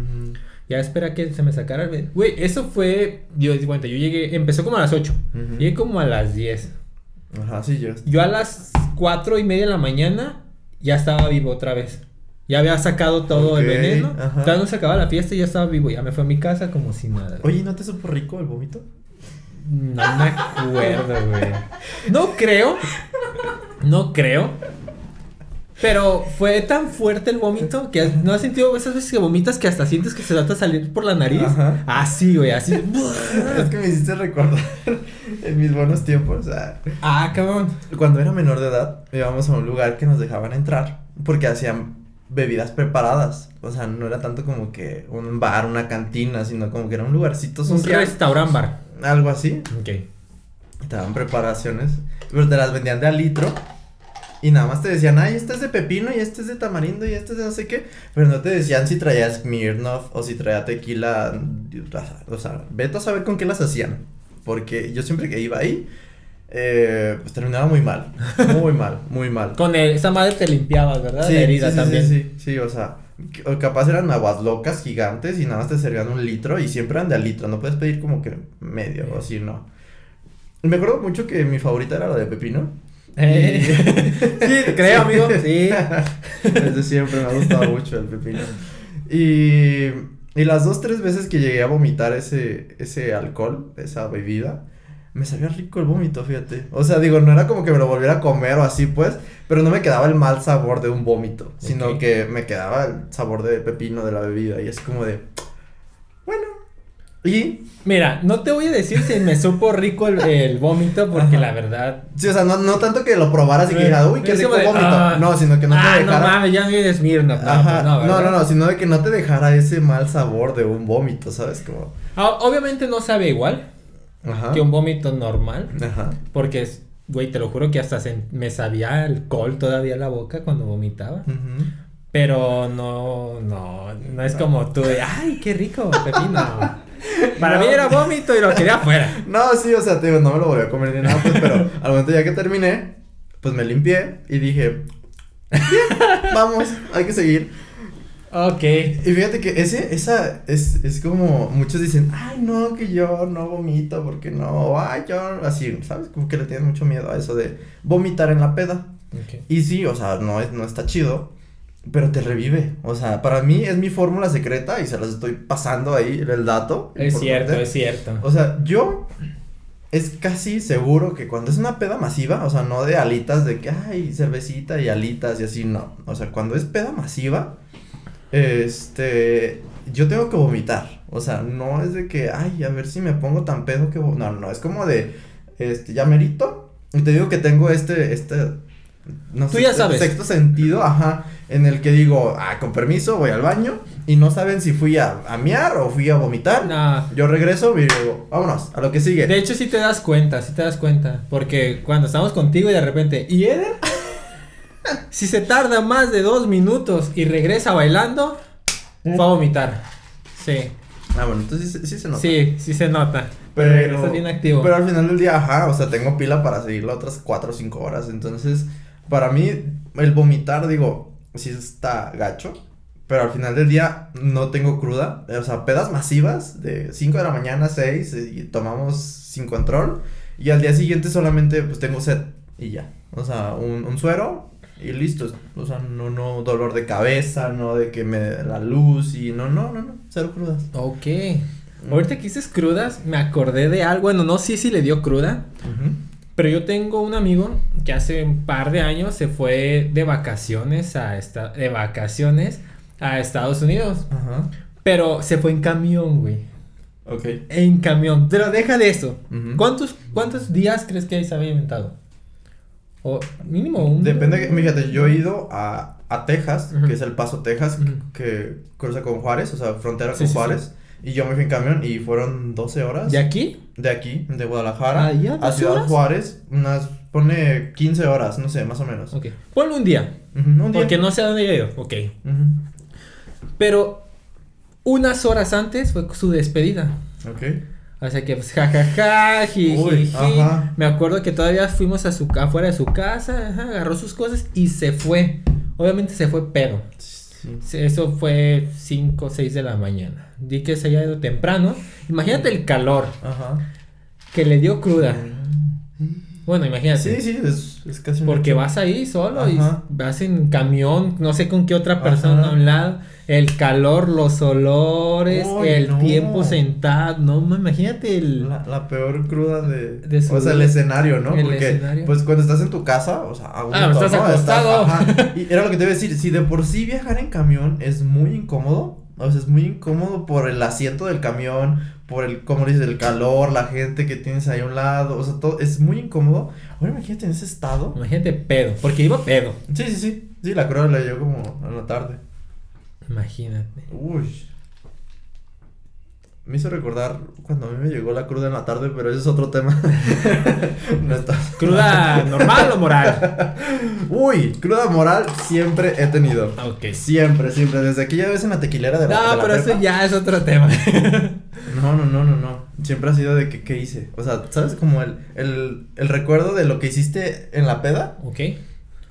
Ya espera que se me sacara el... Güey, eso fue... Yo di cuenta, yo llegué... Empezó como a las 8. Ujú. Llegué como a las 10. Ajá, sí, yo. Yo a las cuatro y media de la mañana ya estaba vivo otra vez. Ya había sacado todo el Ok, veneno. ajá. Ya no se acababa la fiesta y ya estaba vivo. Ya me fue a mi casa como si nada. Oye, ¿no te supo rico el vómito? No me acuerdo, güey. No creo. No creo. Pero fue tan fuerte el vómito que no has sentido esas veces que vomitas que hasta sientes que se trata de salir por la nariz. Ajá. Así, güey, así. Es que me hiciste recordar en mis buenos tiempos. sea, ah, cabrón. cuando era menor de edad, íbamos a un lugar que nos dejaban entrar porque hacían bebidas preparadas. O sea, no era tanto como que un bar, una cantina, sino como que era un lugarcito Un social. restaurant bar. Algo así. Ok. Te daban preparaciones, pero te las vendían de a litro. Y nada más te decían, ay, este es de pepino y este es de tamarindo y este es de no sé qué. Pero no te decían si traía Smirnoff o si traía tequila. O sea, vete a saber con qué las hacían. Porque yo siempre que iba ahí, eh, pues terminaba muy mal. Muy mal, muy mal. Con el- esa madre te limpiabas, ¿verdad? la herida sí, sí, también. Sí, sí, sí, o sea, o capaz eran aguas locas gigantes y nada más te servían un litro y siempre eran de al litro, no puedes pedir como que medio o así, no. Me acuerdo mucho que mi favorita era la de pepino. Eh, sí, creo, amigo. Sí. Desde siempre me ha gustado mucho el pepino. Y, y las dos, tres veces que llegué a vomitar ese, ese alcohol, esa bebida, me sabía rico el vómito, fíjate. O sea, digo, no era como que me lo volviera a comer o así, pues, pero no me quedaba el mal sabor de un vómito, sino que me quedaba el sabor de pepino de la bebida y es como de, bueno. Y, Mira, no te voy a decir si me supo rico el, el vómito, porque Ajá. la verdad. sí, o sea, no, no tanto que lo probaras y que dijeras, uy, qué rico de, vómito. ah, no, sino que no te ah, dejara. no mames, ya me Smirnoff. No, Ajá, pues no, no, ¿verdad? no, sino de que no te dejara ese mal sabor de un vómito, ¿sabes? Como, Ah, obviamente no sabe igual ajá. que un vómito normal, Ajá. porque, es- güey, te lo juro que hasta se- me sabía alcohol todavía en la boca cuando vomitaba. Pero no, no, no es como tú de, ay, qué rico, pepino. Para mí era vómito y lo quería afuera. No, sí, o sea, te digo, no me lo volví a comer ni nada, pues, pero al momento ya que terminé, pues me limpié y dije, "Bien, vamos, hay que seguir. Ok. Y fíjate que ese, esa, es, es como, muchos dicen, ay, no, que yo no vomito, porque no, ay, yo, así, ¿sabes? Como que le tienen mucho miedo a eso de vomitar en la peda. Ok. Y sí, o sea, no, es, no está chido, pero te revive. O sea, para mí es mi fórmula secreta y se las estoy pasando ahí el dato. Es importante. cierto, es cierto. O sea, yo es casi seguro que cuando es una peda masiva, o sea, no de alitas de que ay, cervecita y alitas y así, no. O sea, cuando es peda masiva, este, yo tengo que vomitar. O sea, no es de que, ay, a ver si me pongo tan pedo que vo-". no, no, es como de este, ya merito. Y te digo que tengo este este no Tú ya sabes. sexto sentido, ajá, en el que digo, ah, con permiso, voy al baño y no saben si fui a, a o fui a vomitar. No. Yo regreso y digo, vámonos, a lo que sigue. De hecho, sí te das cuenta, sí te das cuenta. Porque cuando estamos contigo y de repente, ¿y Eder? Si se tarda más de dos minutos y regresa bailando, fue a vomitar. Sí, Ah, bueno, entonces sí, sí se nota. sí, sí se nota. Pero, Estás bien activo. pero al final del día, ajá, o sea, tengo pila para seguirlo otras 4 o 5 horas. Entonces, para mí, el vomitar, digo, sí está gacho. Pero al final del día no tengo cruda. O sea, pedas masivas de 5 de la mañana, 6 y tomamos sin control. Y al día siguiente solamente pues tengo sed y ya. O sea, un, un suero y listo. O sea, no, no dolor de cabeza, no de que me dé la luz y no, no, no, no, cero crudas. Ok. Ahorita que dices crudas, me acordé de algo. Bueno, no sé si le dio cruda. Pero yo tengo un amigo que hace un par de años se fue de vacaciones a esta, de vacaciones a Estados Unidos. Ajá. Pero se fue en camión, güey. Ok. En camión. Pero deja de eso. ¿Cuántos, ¿Cuántos días crees que ahí se había inventado? O mínimo un. Depende, fíjate, yo he ido a, a Texas, que es el Paso, Texas, que cruza con Juárez, o sea, frontera Sí, con sí, Juárez. Y yo me fui en camión y fueron 12 horas. ¿De aquí? De aquí, de Guadalajara, Ah, ¿ya? a 12 Ciudad horas? Juárez, unas, pone 15 horas, no sé, más o menos. Ok. Ponle un día. Un día. Porque no sé a dónde he ido. Ok. Pero unas horas antes fue su despedida. Ok. O sea que pues jajaja, ji, Uy, ji, ji. ajá. Me acuerdo que todavía fuimos a su afuera de su casa, ajá, agarró sus cosas y se fue. Obviamente se fue pedo. Sí, Eso fue 5 o 6 de la mañana. Di que se haya ido temprano. Imagínate el calor Ajá. que le dio cruda. Bueno, imagínate. Sí, sí, es, es casi un Porque vas ahí solo y vas en camión, no sé con qué otra persona Ajá. a un lado. El calor, los olores, el no. tiempo sentado. No, ma- imagínate el. La, la peor cruda de, De su- o sea el escenario no el porque escenario. pues cuando estás en tu casa o sea a gusto, Ah, estás ¿no? acostado. ajá. y era lo que te iba a decir si de por sí viajar en camión es muy incómodo o sea es muy incómodo por el asiento del camión por el como dices el calor la gente que tienes ahí a un lado o sea todo es muy incómodo ahora imagínate en ese estado Imagínate pedo, porque iba pedo. sí sí sí sí la cruda la llevo como en la tarde Imagínate. Uy. Me hizo recordar cuando a mí me llegó la cruda en la tarde, pero ese es otro tema. no está. ¿Cruda normal o moral? Uy, cruda moral siempre he tenido. Ok. Siempre, siempre. Desde aquella vez en la tequilera de la, de No, la pero eso ya es otro tema. No, no, no, no, no. Siempre ha sido de que, ¿qué hice? O sea, ¿sabes? Como el, el, el recuerdo de lo que hiciste en la peda. ok.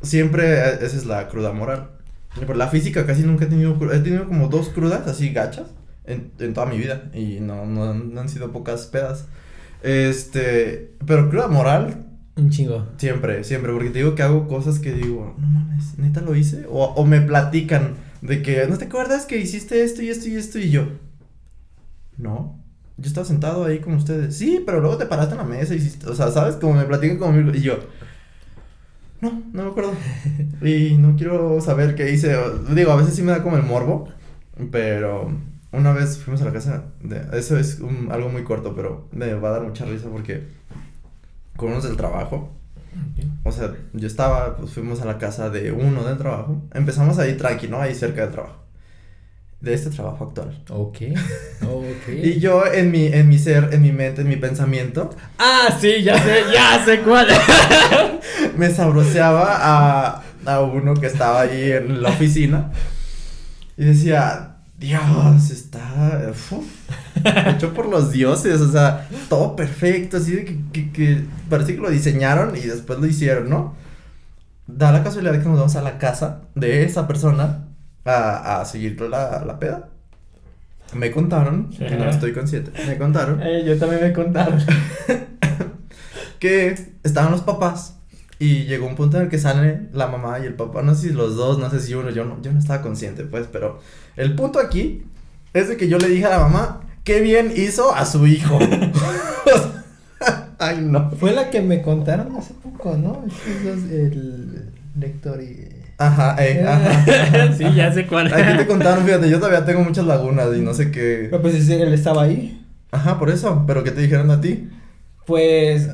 Siempre eh, esa es la cruda moral. Por la física casi nunca he tenido He tenido como dos crudas así gachas en, en toda mi vida. Y no, no, no han sido pocas pedas. Este. Pero cruda moral, Un chingo. siempre, siempre. Porque te digo que hago cosas que digo, no mames, neta lo hice. O, o me platican de que, ¿no te acuerdas que hiciste esto y esto y esto? Y yo, no. Yo estaba sentado ahí con ustedes. Sí, pero luego te paraste en la mesa y hiciste. O sea, ¿sabes? Como me platican conmigo. Y yo, no, no me acuerdo. Y no quiero saber qué hice. Digo, a veces sí me da como el morbo. Pero una vez fuimos a la casa. De, eso es un- algo muy corto, pero me va a dar mucha risa porque con unos del trabajo. O sea, yo estaba, pues fuimos a la casa de uno del trabajo. Empezamos ahí tranqui, ¿no? Ahí cerca del trabajo. De este trabajo actual. Ok. Ok. Y yo en mi, en mi ser, en mi mente, en mi pensamiento, Ah, sí, ya sé, ya sé cuál. me sabroseaba a a uno que estaba ahí en la oficina y decía, Dios, está hecho por los dioses, o sea, todo perfecto, así de que, que, que, parece que lo diseñaron y después lo hicieron, ¿no? Da la casualidad de que nos vamos a la casa de esa persona a, a seguir la, la peda. Me contaron, que no estoy consciente, me contaron. Eh, yo también me contaron. que estaban los papás y llegó un punto en el que sale la mamá y el papá, no sé si los dos, no sé si uno, yo no, yo no estaba consciente, pues, pero el punto aquí es de que yo le dije a la mamá, qué bien hizo a su hijo. Ay, no. Fue la que me contaron hace poco, ¿no? el lector y... Ajá, eh, ajá. sí, ya sé cuál. Aquí te contaron, fíjate, yo todavía tengo muchas lagunas y no sé qué. Pero pues él estaba ahí. Ajá, por eso, pero ¿qué te dijeron a ti? Pues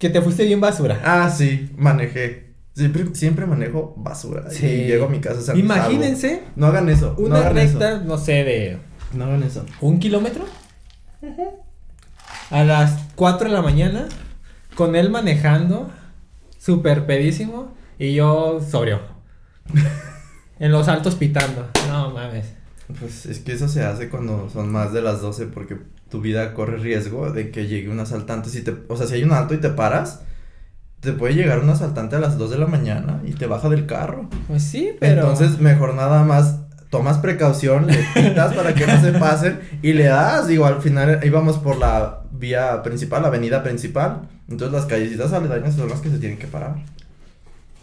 que te fuiste bien basura. Ah, sí, manejé. Siempre, siempre manejo basura. Sí. Y llego a mi casa. Imagínense. No hagan eso. Una no recta, no sé, de. No hagan eso. ¿Un kilómetro? A las 4 de la mañana. Con él manejando. Súper pedísimo. Y yo sobrio. en los altos pitando. No mames. Pues es que eso se hace cuando son más de las 12 porque tu vida corre riesgo de que llegue un asaltante. Si te, o sea, si hay un alto y te paras, te puede llegar un asaltante a las 2 de la mañana y te baja del carro. Pues sí, pero. Entonces, mejor nada más tomas precaución, le quitas para que no se pasen y le das. Digo, al final íbamos por la vía principal, la avenida principal. Entonces, las callecitas aledañas son las que se tienen que parar.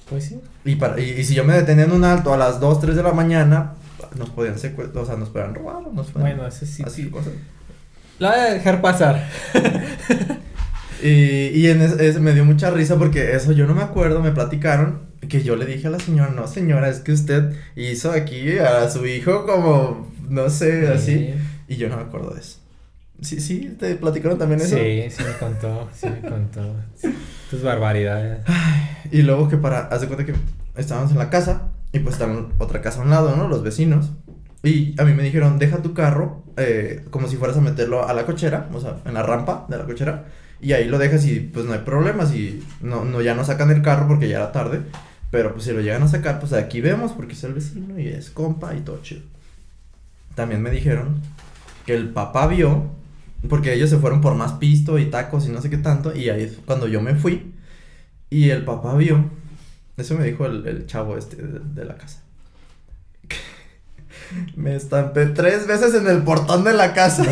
Pues sí. Y, para, y, y si yo me detenía en un alto a las 2, 3 de la mañana, nos podían secuestrar, o sea, nos podían robar, nos podían... Bueno, eso sí. Así cosas. La voy a dejar pasar. y y en me dio mucha risa porque eso yo no me acuerdo, me platicaron que yo le dije a la señora, no señora, es que usted hizo aquí a su hijo como, no sé, así. Y yo no me acuerdo de eso. Sí, sí, te platicaron también eso. Sí, sí me contó, sí me contó. Tus barbaridades. y luego que para, haz de cuenta que estábamos en la casa y pues estaban otra casa a un lado, ¿no? Los vecinos. Y a mí me dijeron, deja tu carro eh, como si fueras a meterlo a la cochera, o sea, en la rampa de la cochera. Y ahí lo dejas y pues no hay problemas y no, no, ya no sacan el carro porque ya era tarde. Pero pues si lo llegan a sacar, pues aquí vemos porque es el vecino y es compa y todo chido. También me dijeron que el papá vio, porque ellos se fueron por más pisto y tacos y no sé qué tanto. Y ahí es cuando yo me fui. Y el papá vio, eso me dijo el, el chavo este de, de la casa. Me estampé tres veces en el portón de la casa.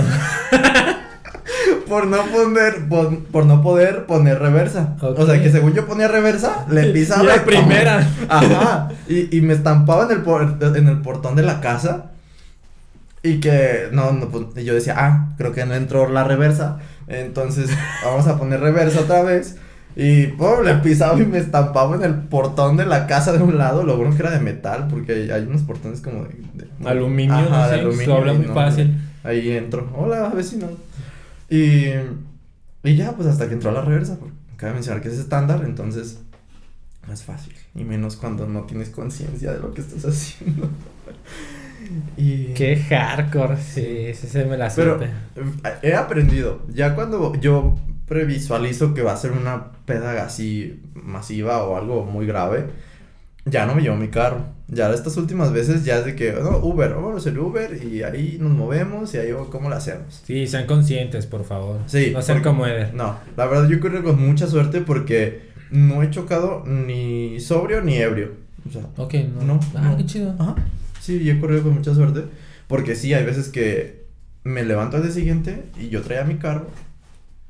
por no poner, por, por, no poder poner reversa. Okay. O sea, que según yo ponía reversa, le pisaba. la primera. Ajá. Y, y me estampaba en el, por, en el portón de la casa. Y que, no, no, pues, yo decía, ah, creo que no entró la reversa. Entonces, vamos a poner reversa otra vez. Y pum, le pisaba y me estampaba en el portón de la casa de un lado. Lo bueno que era de metal, porque hay, unos portones como de. de aluminio, ajá, no de aluminio. habla muy no, fácil. Ahí entro. Hola, vecino. Y. Y ya, pues hasta que entró a la reversa. Porque cabe mencionar que es estándar, entonces. No es fácil. Y menos cuando no tienes conciencia de lo que estás haciendo. y. Qué hardcore, sí, sí se me la Pero supe. he aprendido. Ya cuando yo previsualizo que va a ser una peda así masiva o algo muy grave, ya no me llevo mi carro. Ya estas últimas veces ya es de que, no, Uber, vamos el Uber y ahí nos movemos y ahí cómo lo hacemos. Sí, sean conscientes, por favor. Sí. No sean como Eder. No, la verdad yo creo con mucha suerte porque no he chocado ni sobrio ni ebrio. O sea, Ok, no. No, Ah, no. qué chido. Ajá. Sí, yo he corrido con mucha suerte. Porque sí, hay veces que me levanto al día siguiente y yo traía mi carro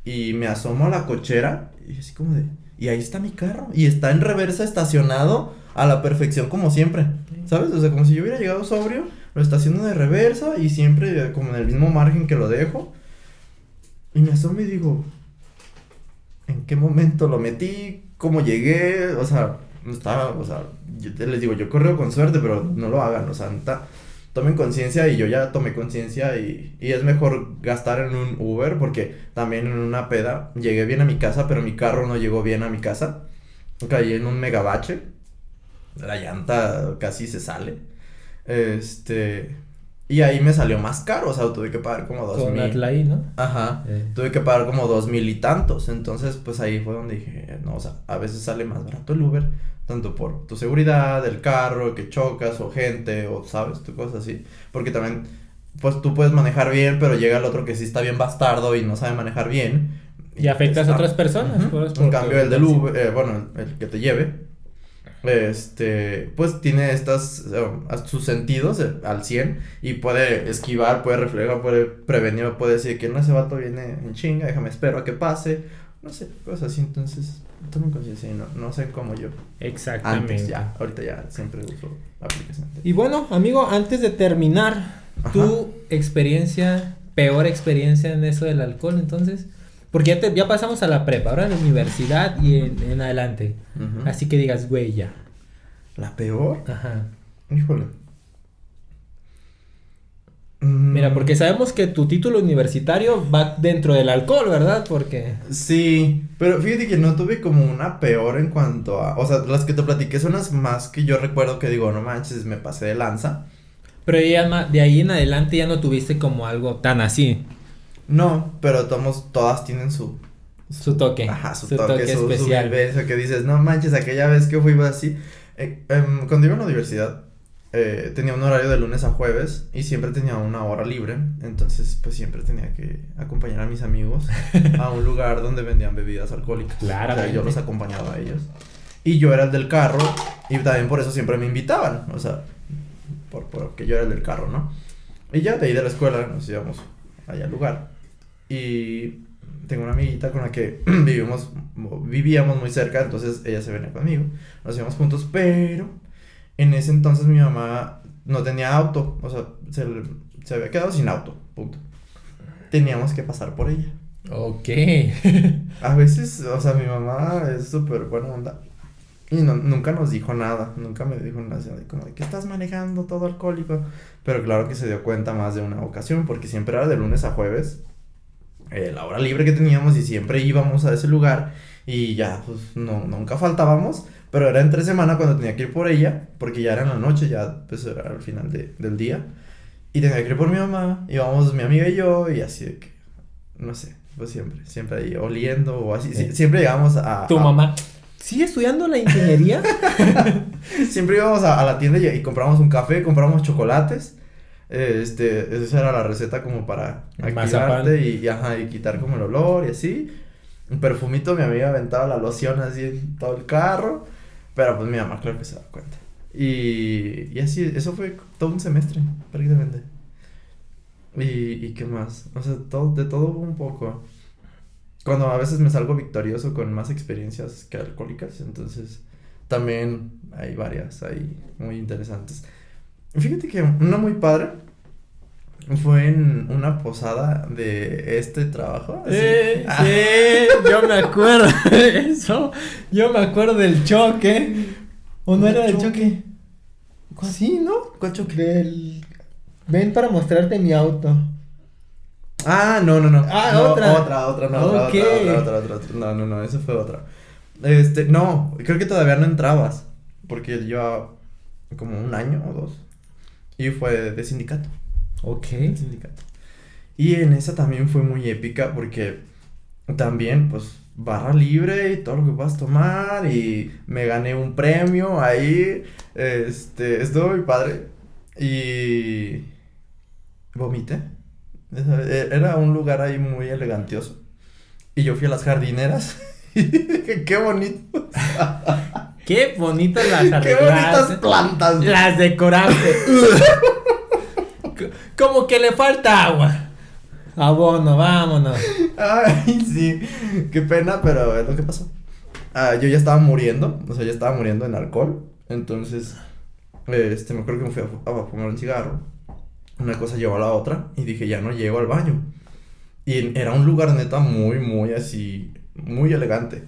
y me asomo a la cochera y así como de. Y ahí está mi carro. Y está en reversa estacionado a la perfección como siempre. ¿Sabes? O sea, como si yo hubiera llegado sobrio, lo estaciono de reversa y siempre como en el mismo margen que lo dejo. Y me asomo y digo, ¿en qué momento lo metí? ¿Cómo llegué? O sea, no estaba, o sea, yo te- les digo, yo corro con suerte, pero no lo hagan, o sea, neta, tomen conciencia y yo ya tomé conciencia y, y es mejor gastar en un Uber porque también en una peda llegué bien a mi casa, pero mi carro no llegó bien a mi casa. Caí en un megabache, la llanta casi se sale. Este, Y ahí me salió más caro, o sea, tuve que pagar como dos Con mil. Atlai, ¿no? Ajá. Eh. Tuve que pagar como dos mil y tantos. Entonces, pues ahí fue donde dije, no, o sea, a veces sale más barato el Uber, tanto por tu seguridad, el carro, que chocas, o gente, o sabes, tu cosas así. Porque también, pues tú puedes manejar bien, pero llega el otro que sí está bien bastardo y no sabe manejar bien. Y afectas a está- otras personas, Ujú. pues, En cambio, el del Uber, eh, bueno, el, que te lleve, este, pues tiene estas, eh, a sus sentidos eh, al 100 y puede esquivar, puede reflejar, puede prevenir, puede decir que no, ese vato viene en chinga, déjame espero a que pase, no sé, cosas así, entonces, tomen conciencia y no, no sé cómo yo, Exactamente. antes ya, ahorita ya siempre uso la aplicación. Y bueno, amigo, antes de terminar, tu experiencia, peor experiencia en eso del alcohol, entonces, porque ya, te, ya pasamos a la prepa, ahora a la universidad y en, en adelante. Así que digas, güey, ya. ¿La peor? Ajá. Híjole. Mm, Mira, porque sabemos que tu título universitario va dentro del alcohol, ¿verdad? Porque... Sí, pero fíjate que no tuve como una peor en cuanto a, o sea, las que te platiqué son las más que yo recuerdo que digo, no manches, me pasé de lanza. Pero ya de ahí en adelante ya no tuviste como algo tan así. No, pero tomos, todas tienen su, Su toque. ajá, su, su toque, toque su, su especial. vivencia, que dices, no manches, aquella vez que fui así. Eh, em, cuando iba a la universidad, eh, tenía un horario de lunes a jueves y siempre tenía una hora libre, entonces pues siempre tenía que acompañar a mis amigos a un lugar donde vendían bebidas alcohólicas. Claramente. O sea, yo los acompañaba a ellos. Y yo era el del carro y también por eso siempre me invitaban, o sea, por, porque yo era el del carro, ¿no? Y ya de ahí de la escuela nos íbamos allá al lugar. Y tengo una amiguita con la que vivimos, vivíamos muy cerca, entonces ella se venía conmigo, nos íbamos juntos, pero en ese entonces mi mamá no tenía auto, o sea, se, se había quedado sin auto, punto. Teníamos que pasar por ella. Ok. A veces, o sea, mi mamá es súper buena onda. Y no, nunca nos dijo nada, nunca me dijo nada, como de que estás manejando todo alcohólico. Pero claro que se dio cuenta más de una ocasión, porque siempre era de lunes a jueves, eh, la hora libre que teníamos y siempre íbamos a ese lugar y ya, pues no, nunca faltábamos, pero era entre semana cuando tenía que ir por ella, porque ya era en la noche, ya pues era al final de- del día. Y tenía que ir por mi mamá, íbamos mi amiga y yo, y así de que, no sé, pues siempre, siempre ahí oliendo o así, si- siempre llegamos a... Tu a- mamá. ¿Sigue estudiando la ingeniería? Siempre íbamos a, a la tienda y, y compramos un café, compramos chocolates. Eh, Este, esa era la receta como para activarte y, y, ajá, y quitar como el olor y así. Un perfumito, mi amiga aventaba la loción así en todo el carro. Pero pues mi mamá, claro que se da cuenta. Y, y así, eso fue todo un semestre, prácticamente. Y, y qué más, o sea, todo, de todo un poco. Cuando a veces me salgo victorioso con más experiencias que alcohólicas, entonces también hay varias ahí muy interesantes. Fíjate que una muy padre fue en una posada de este trabajo. así. Eh, Ah, sí, yo me acuerdo de eso. Yo me acuerdo del choque. ¿O no era del choque? Sí, ¿no? ¿Cuál choque? Del... Ven para mostrarte mi auto. Ah, no, no, no. Ah, No, otra. Otra, otra, no, otra, otra, otra, otra, otra. No, no, no, esa fue otra. Este, no, creo que todavía no entrabas. Porque lleva como un año o dos. Y fue de sindicato. Ok. sindicato. Y en esa también fue muy épica porque también, pues, barra libre y todo lo que puedas tomar y me gané un premio ahí, este, estuvo muy padre y vomité. E- Era un lugar ahí muy elegantioso. Y yo fui a las jardineras y dije, qué bonito, Qué bonitas las qué bonitas arreglaste. plantas. Las decoraste. Como que le falta agua. Abono, vámonos. Ay, sí, qué pena, pero es lo que pasó. Ah, yo ya estaba muriendo, o sea, ya estaba muriendo en alcohol. Entonces, este, me acuerdo que me fui a, fu- a fumar un cigarro. Una cosa llevó a la otra y dije, ya no llego al baño. Y era un lugar neta muy, muy así, muy elegante.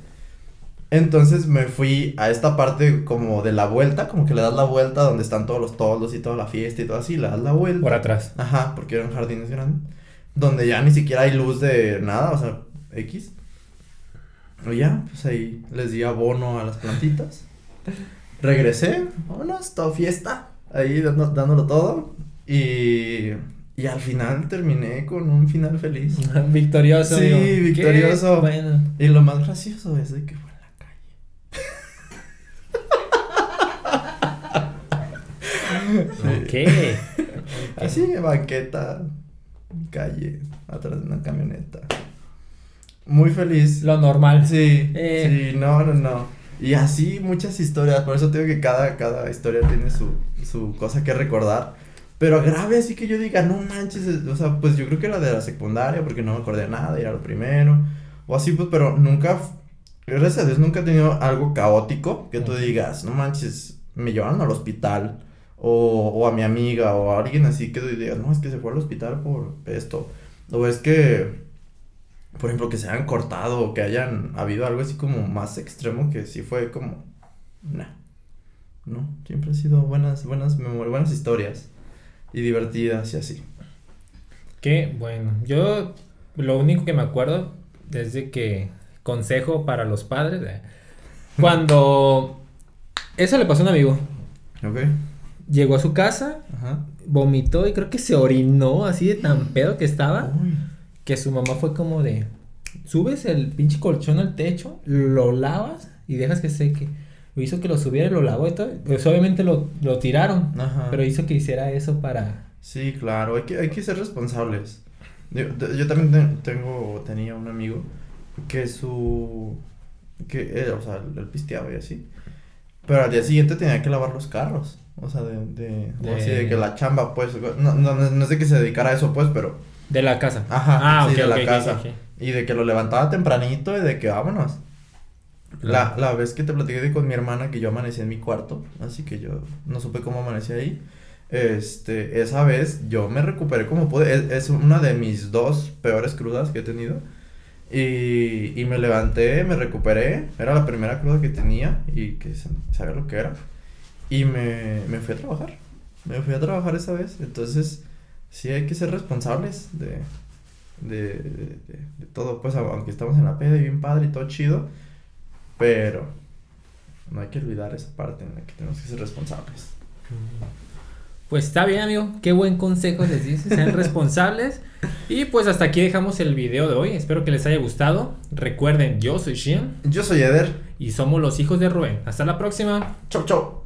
Entonces me fui a esta parte como de la vuelta, como que le das la vuelta donde están todos los toldos y toda la fiesta y todo así, le das la vuelta. Por atrás. Ajá, porque eran jardines grandes. Donde ya ni siquiera hay luz de nada, o sea, X. Y ya, pues ahí les di abono a las plantitas. Regresé, vámonos, toda fiesta. Ahí dando- dándolo todo. Y, y al final terminé con un final feliz. victorioso. Sí, victorioso. Bueno. Y lo más gracioso es de que la. Ok. Así, banqueta, calle, atrás de una camioneta. Muy feliz. Lo normal. Sí, Eh. sí, no, no, no. Y así muchas historias, por eso te digo que cada, cada historia tiene su, su cosa que recordar. Pero grave, así que yo diga, no manches, es- o sea, pues yo creo que era de la secundaria, porque no me acordé de nada, era lo primero. O así, pues, pero nunca, gracias a Dios, nunca he tenido algo caótico que tú digas, no manches, me llevaron al hospital. O, o a mi amiga, o a alguien así que digas, no, es que se fue al hospital por esto. O es que, por ejemplo, que se hayan cortado o que hayan habido algo así como más extremo que sí fue como, nah. No, siempre han sido buenas, buenas memorias, buenas historias y divertidas y así. Qué bueno. Yo lo único que me acuerdo es de que consejo para los padres. eh, Cuando eso le pasó a un amigo. ¿Ok? Llegó a su casa, Ajá. vomitó y creo que se orinó así de tan pedo que estaba. Uy. Que su mamá fue como de subes el pinche colchón al techo, lo lavas y dejas que seque. Lo hizo que lo subiera y lo lavó y todo. Pues obviamente lo, lo tiraron. Ajá. Pero hizo que hiciera eso para. Sí, claro, hay que, hay que ser responsables. Yo, yo también te- tengo, tenía un amigo que su, que, eh, o sea, él pisteaba y así, pero al día siguiente tenía que lavar los carros, o sea, de, de, o De- así de que la chamba, pues, no, no, no, de que se dedicara a eso, pues, pero, De la casa. ajá, Ah, sí, ok, de la ok, ok, casa, ok. y de que lo levantaba tempranito y de que vámonos. La, la vez que te platiqué con mi hermana que yo amanecí en mi cuarto, así que yo no supe cómo amanecí ahí. Este, esa vez yo me recuperé como pude. Es, es una de mis dos peores crudas que he tenido. Y, y me levanté, me recuperé. Era la primera cruda que tenía y que sa- sabía lo que era. Y me, me fui a trabajar. Me fui a trabajar esa vez. Entonces, sí hay que ser responsables de, de, de, de- de todo. Pues aunque estamos en la peda y bien padre y todo chido. Pero no hay que olvidar esa parte en la que tenemos que ser responsables. Pues está bien, amigo. Qué buen consejo les dices. Sean responsables. Y pues hasta aquí dejamos el video de hoy. Espero que les haya gustado. Recuerden, yo soy Shin Yo soy Eder. y somos los hijos de Rubén. Hasta la próxima. Chau, chau.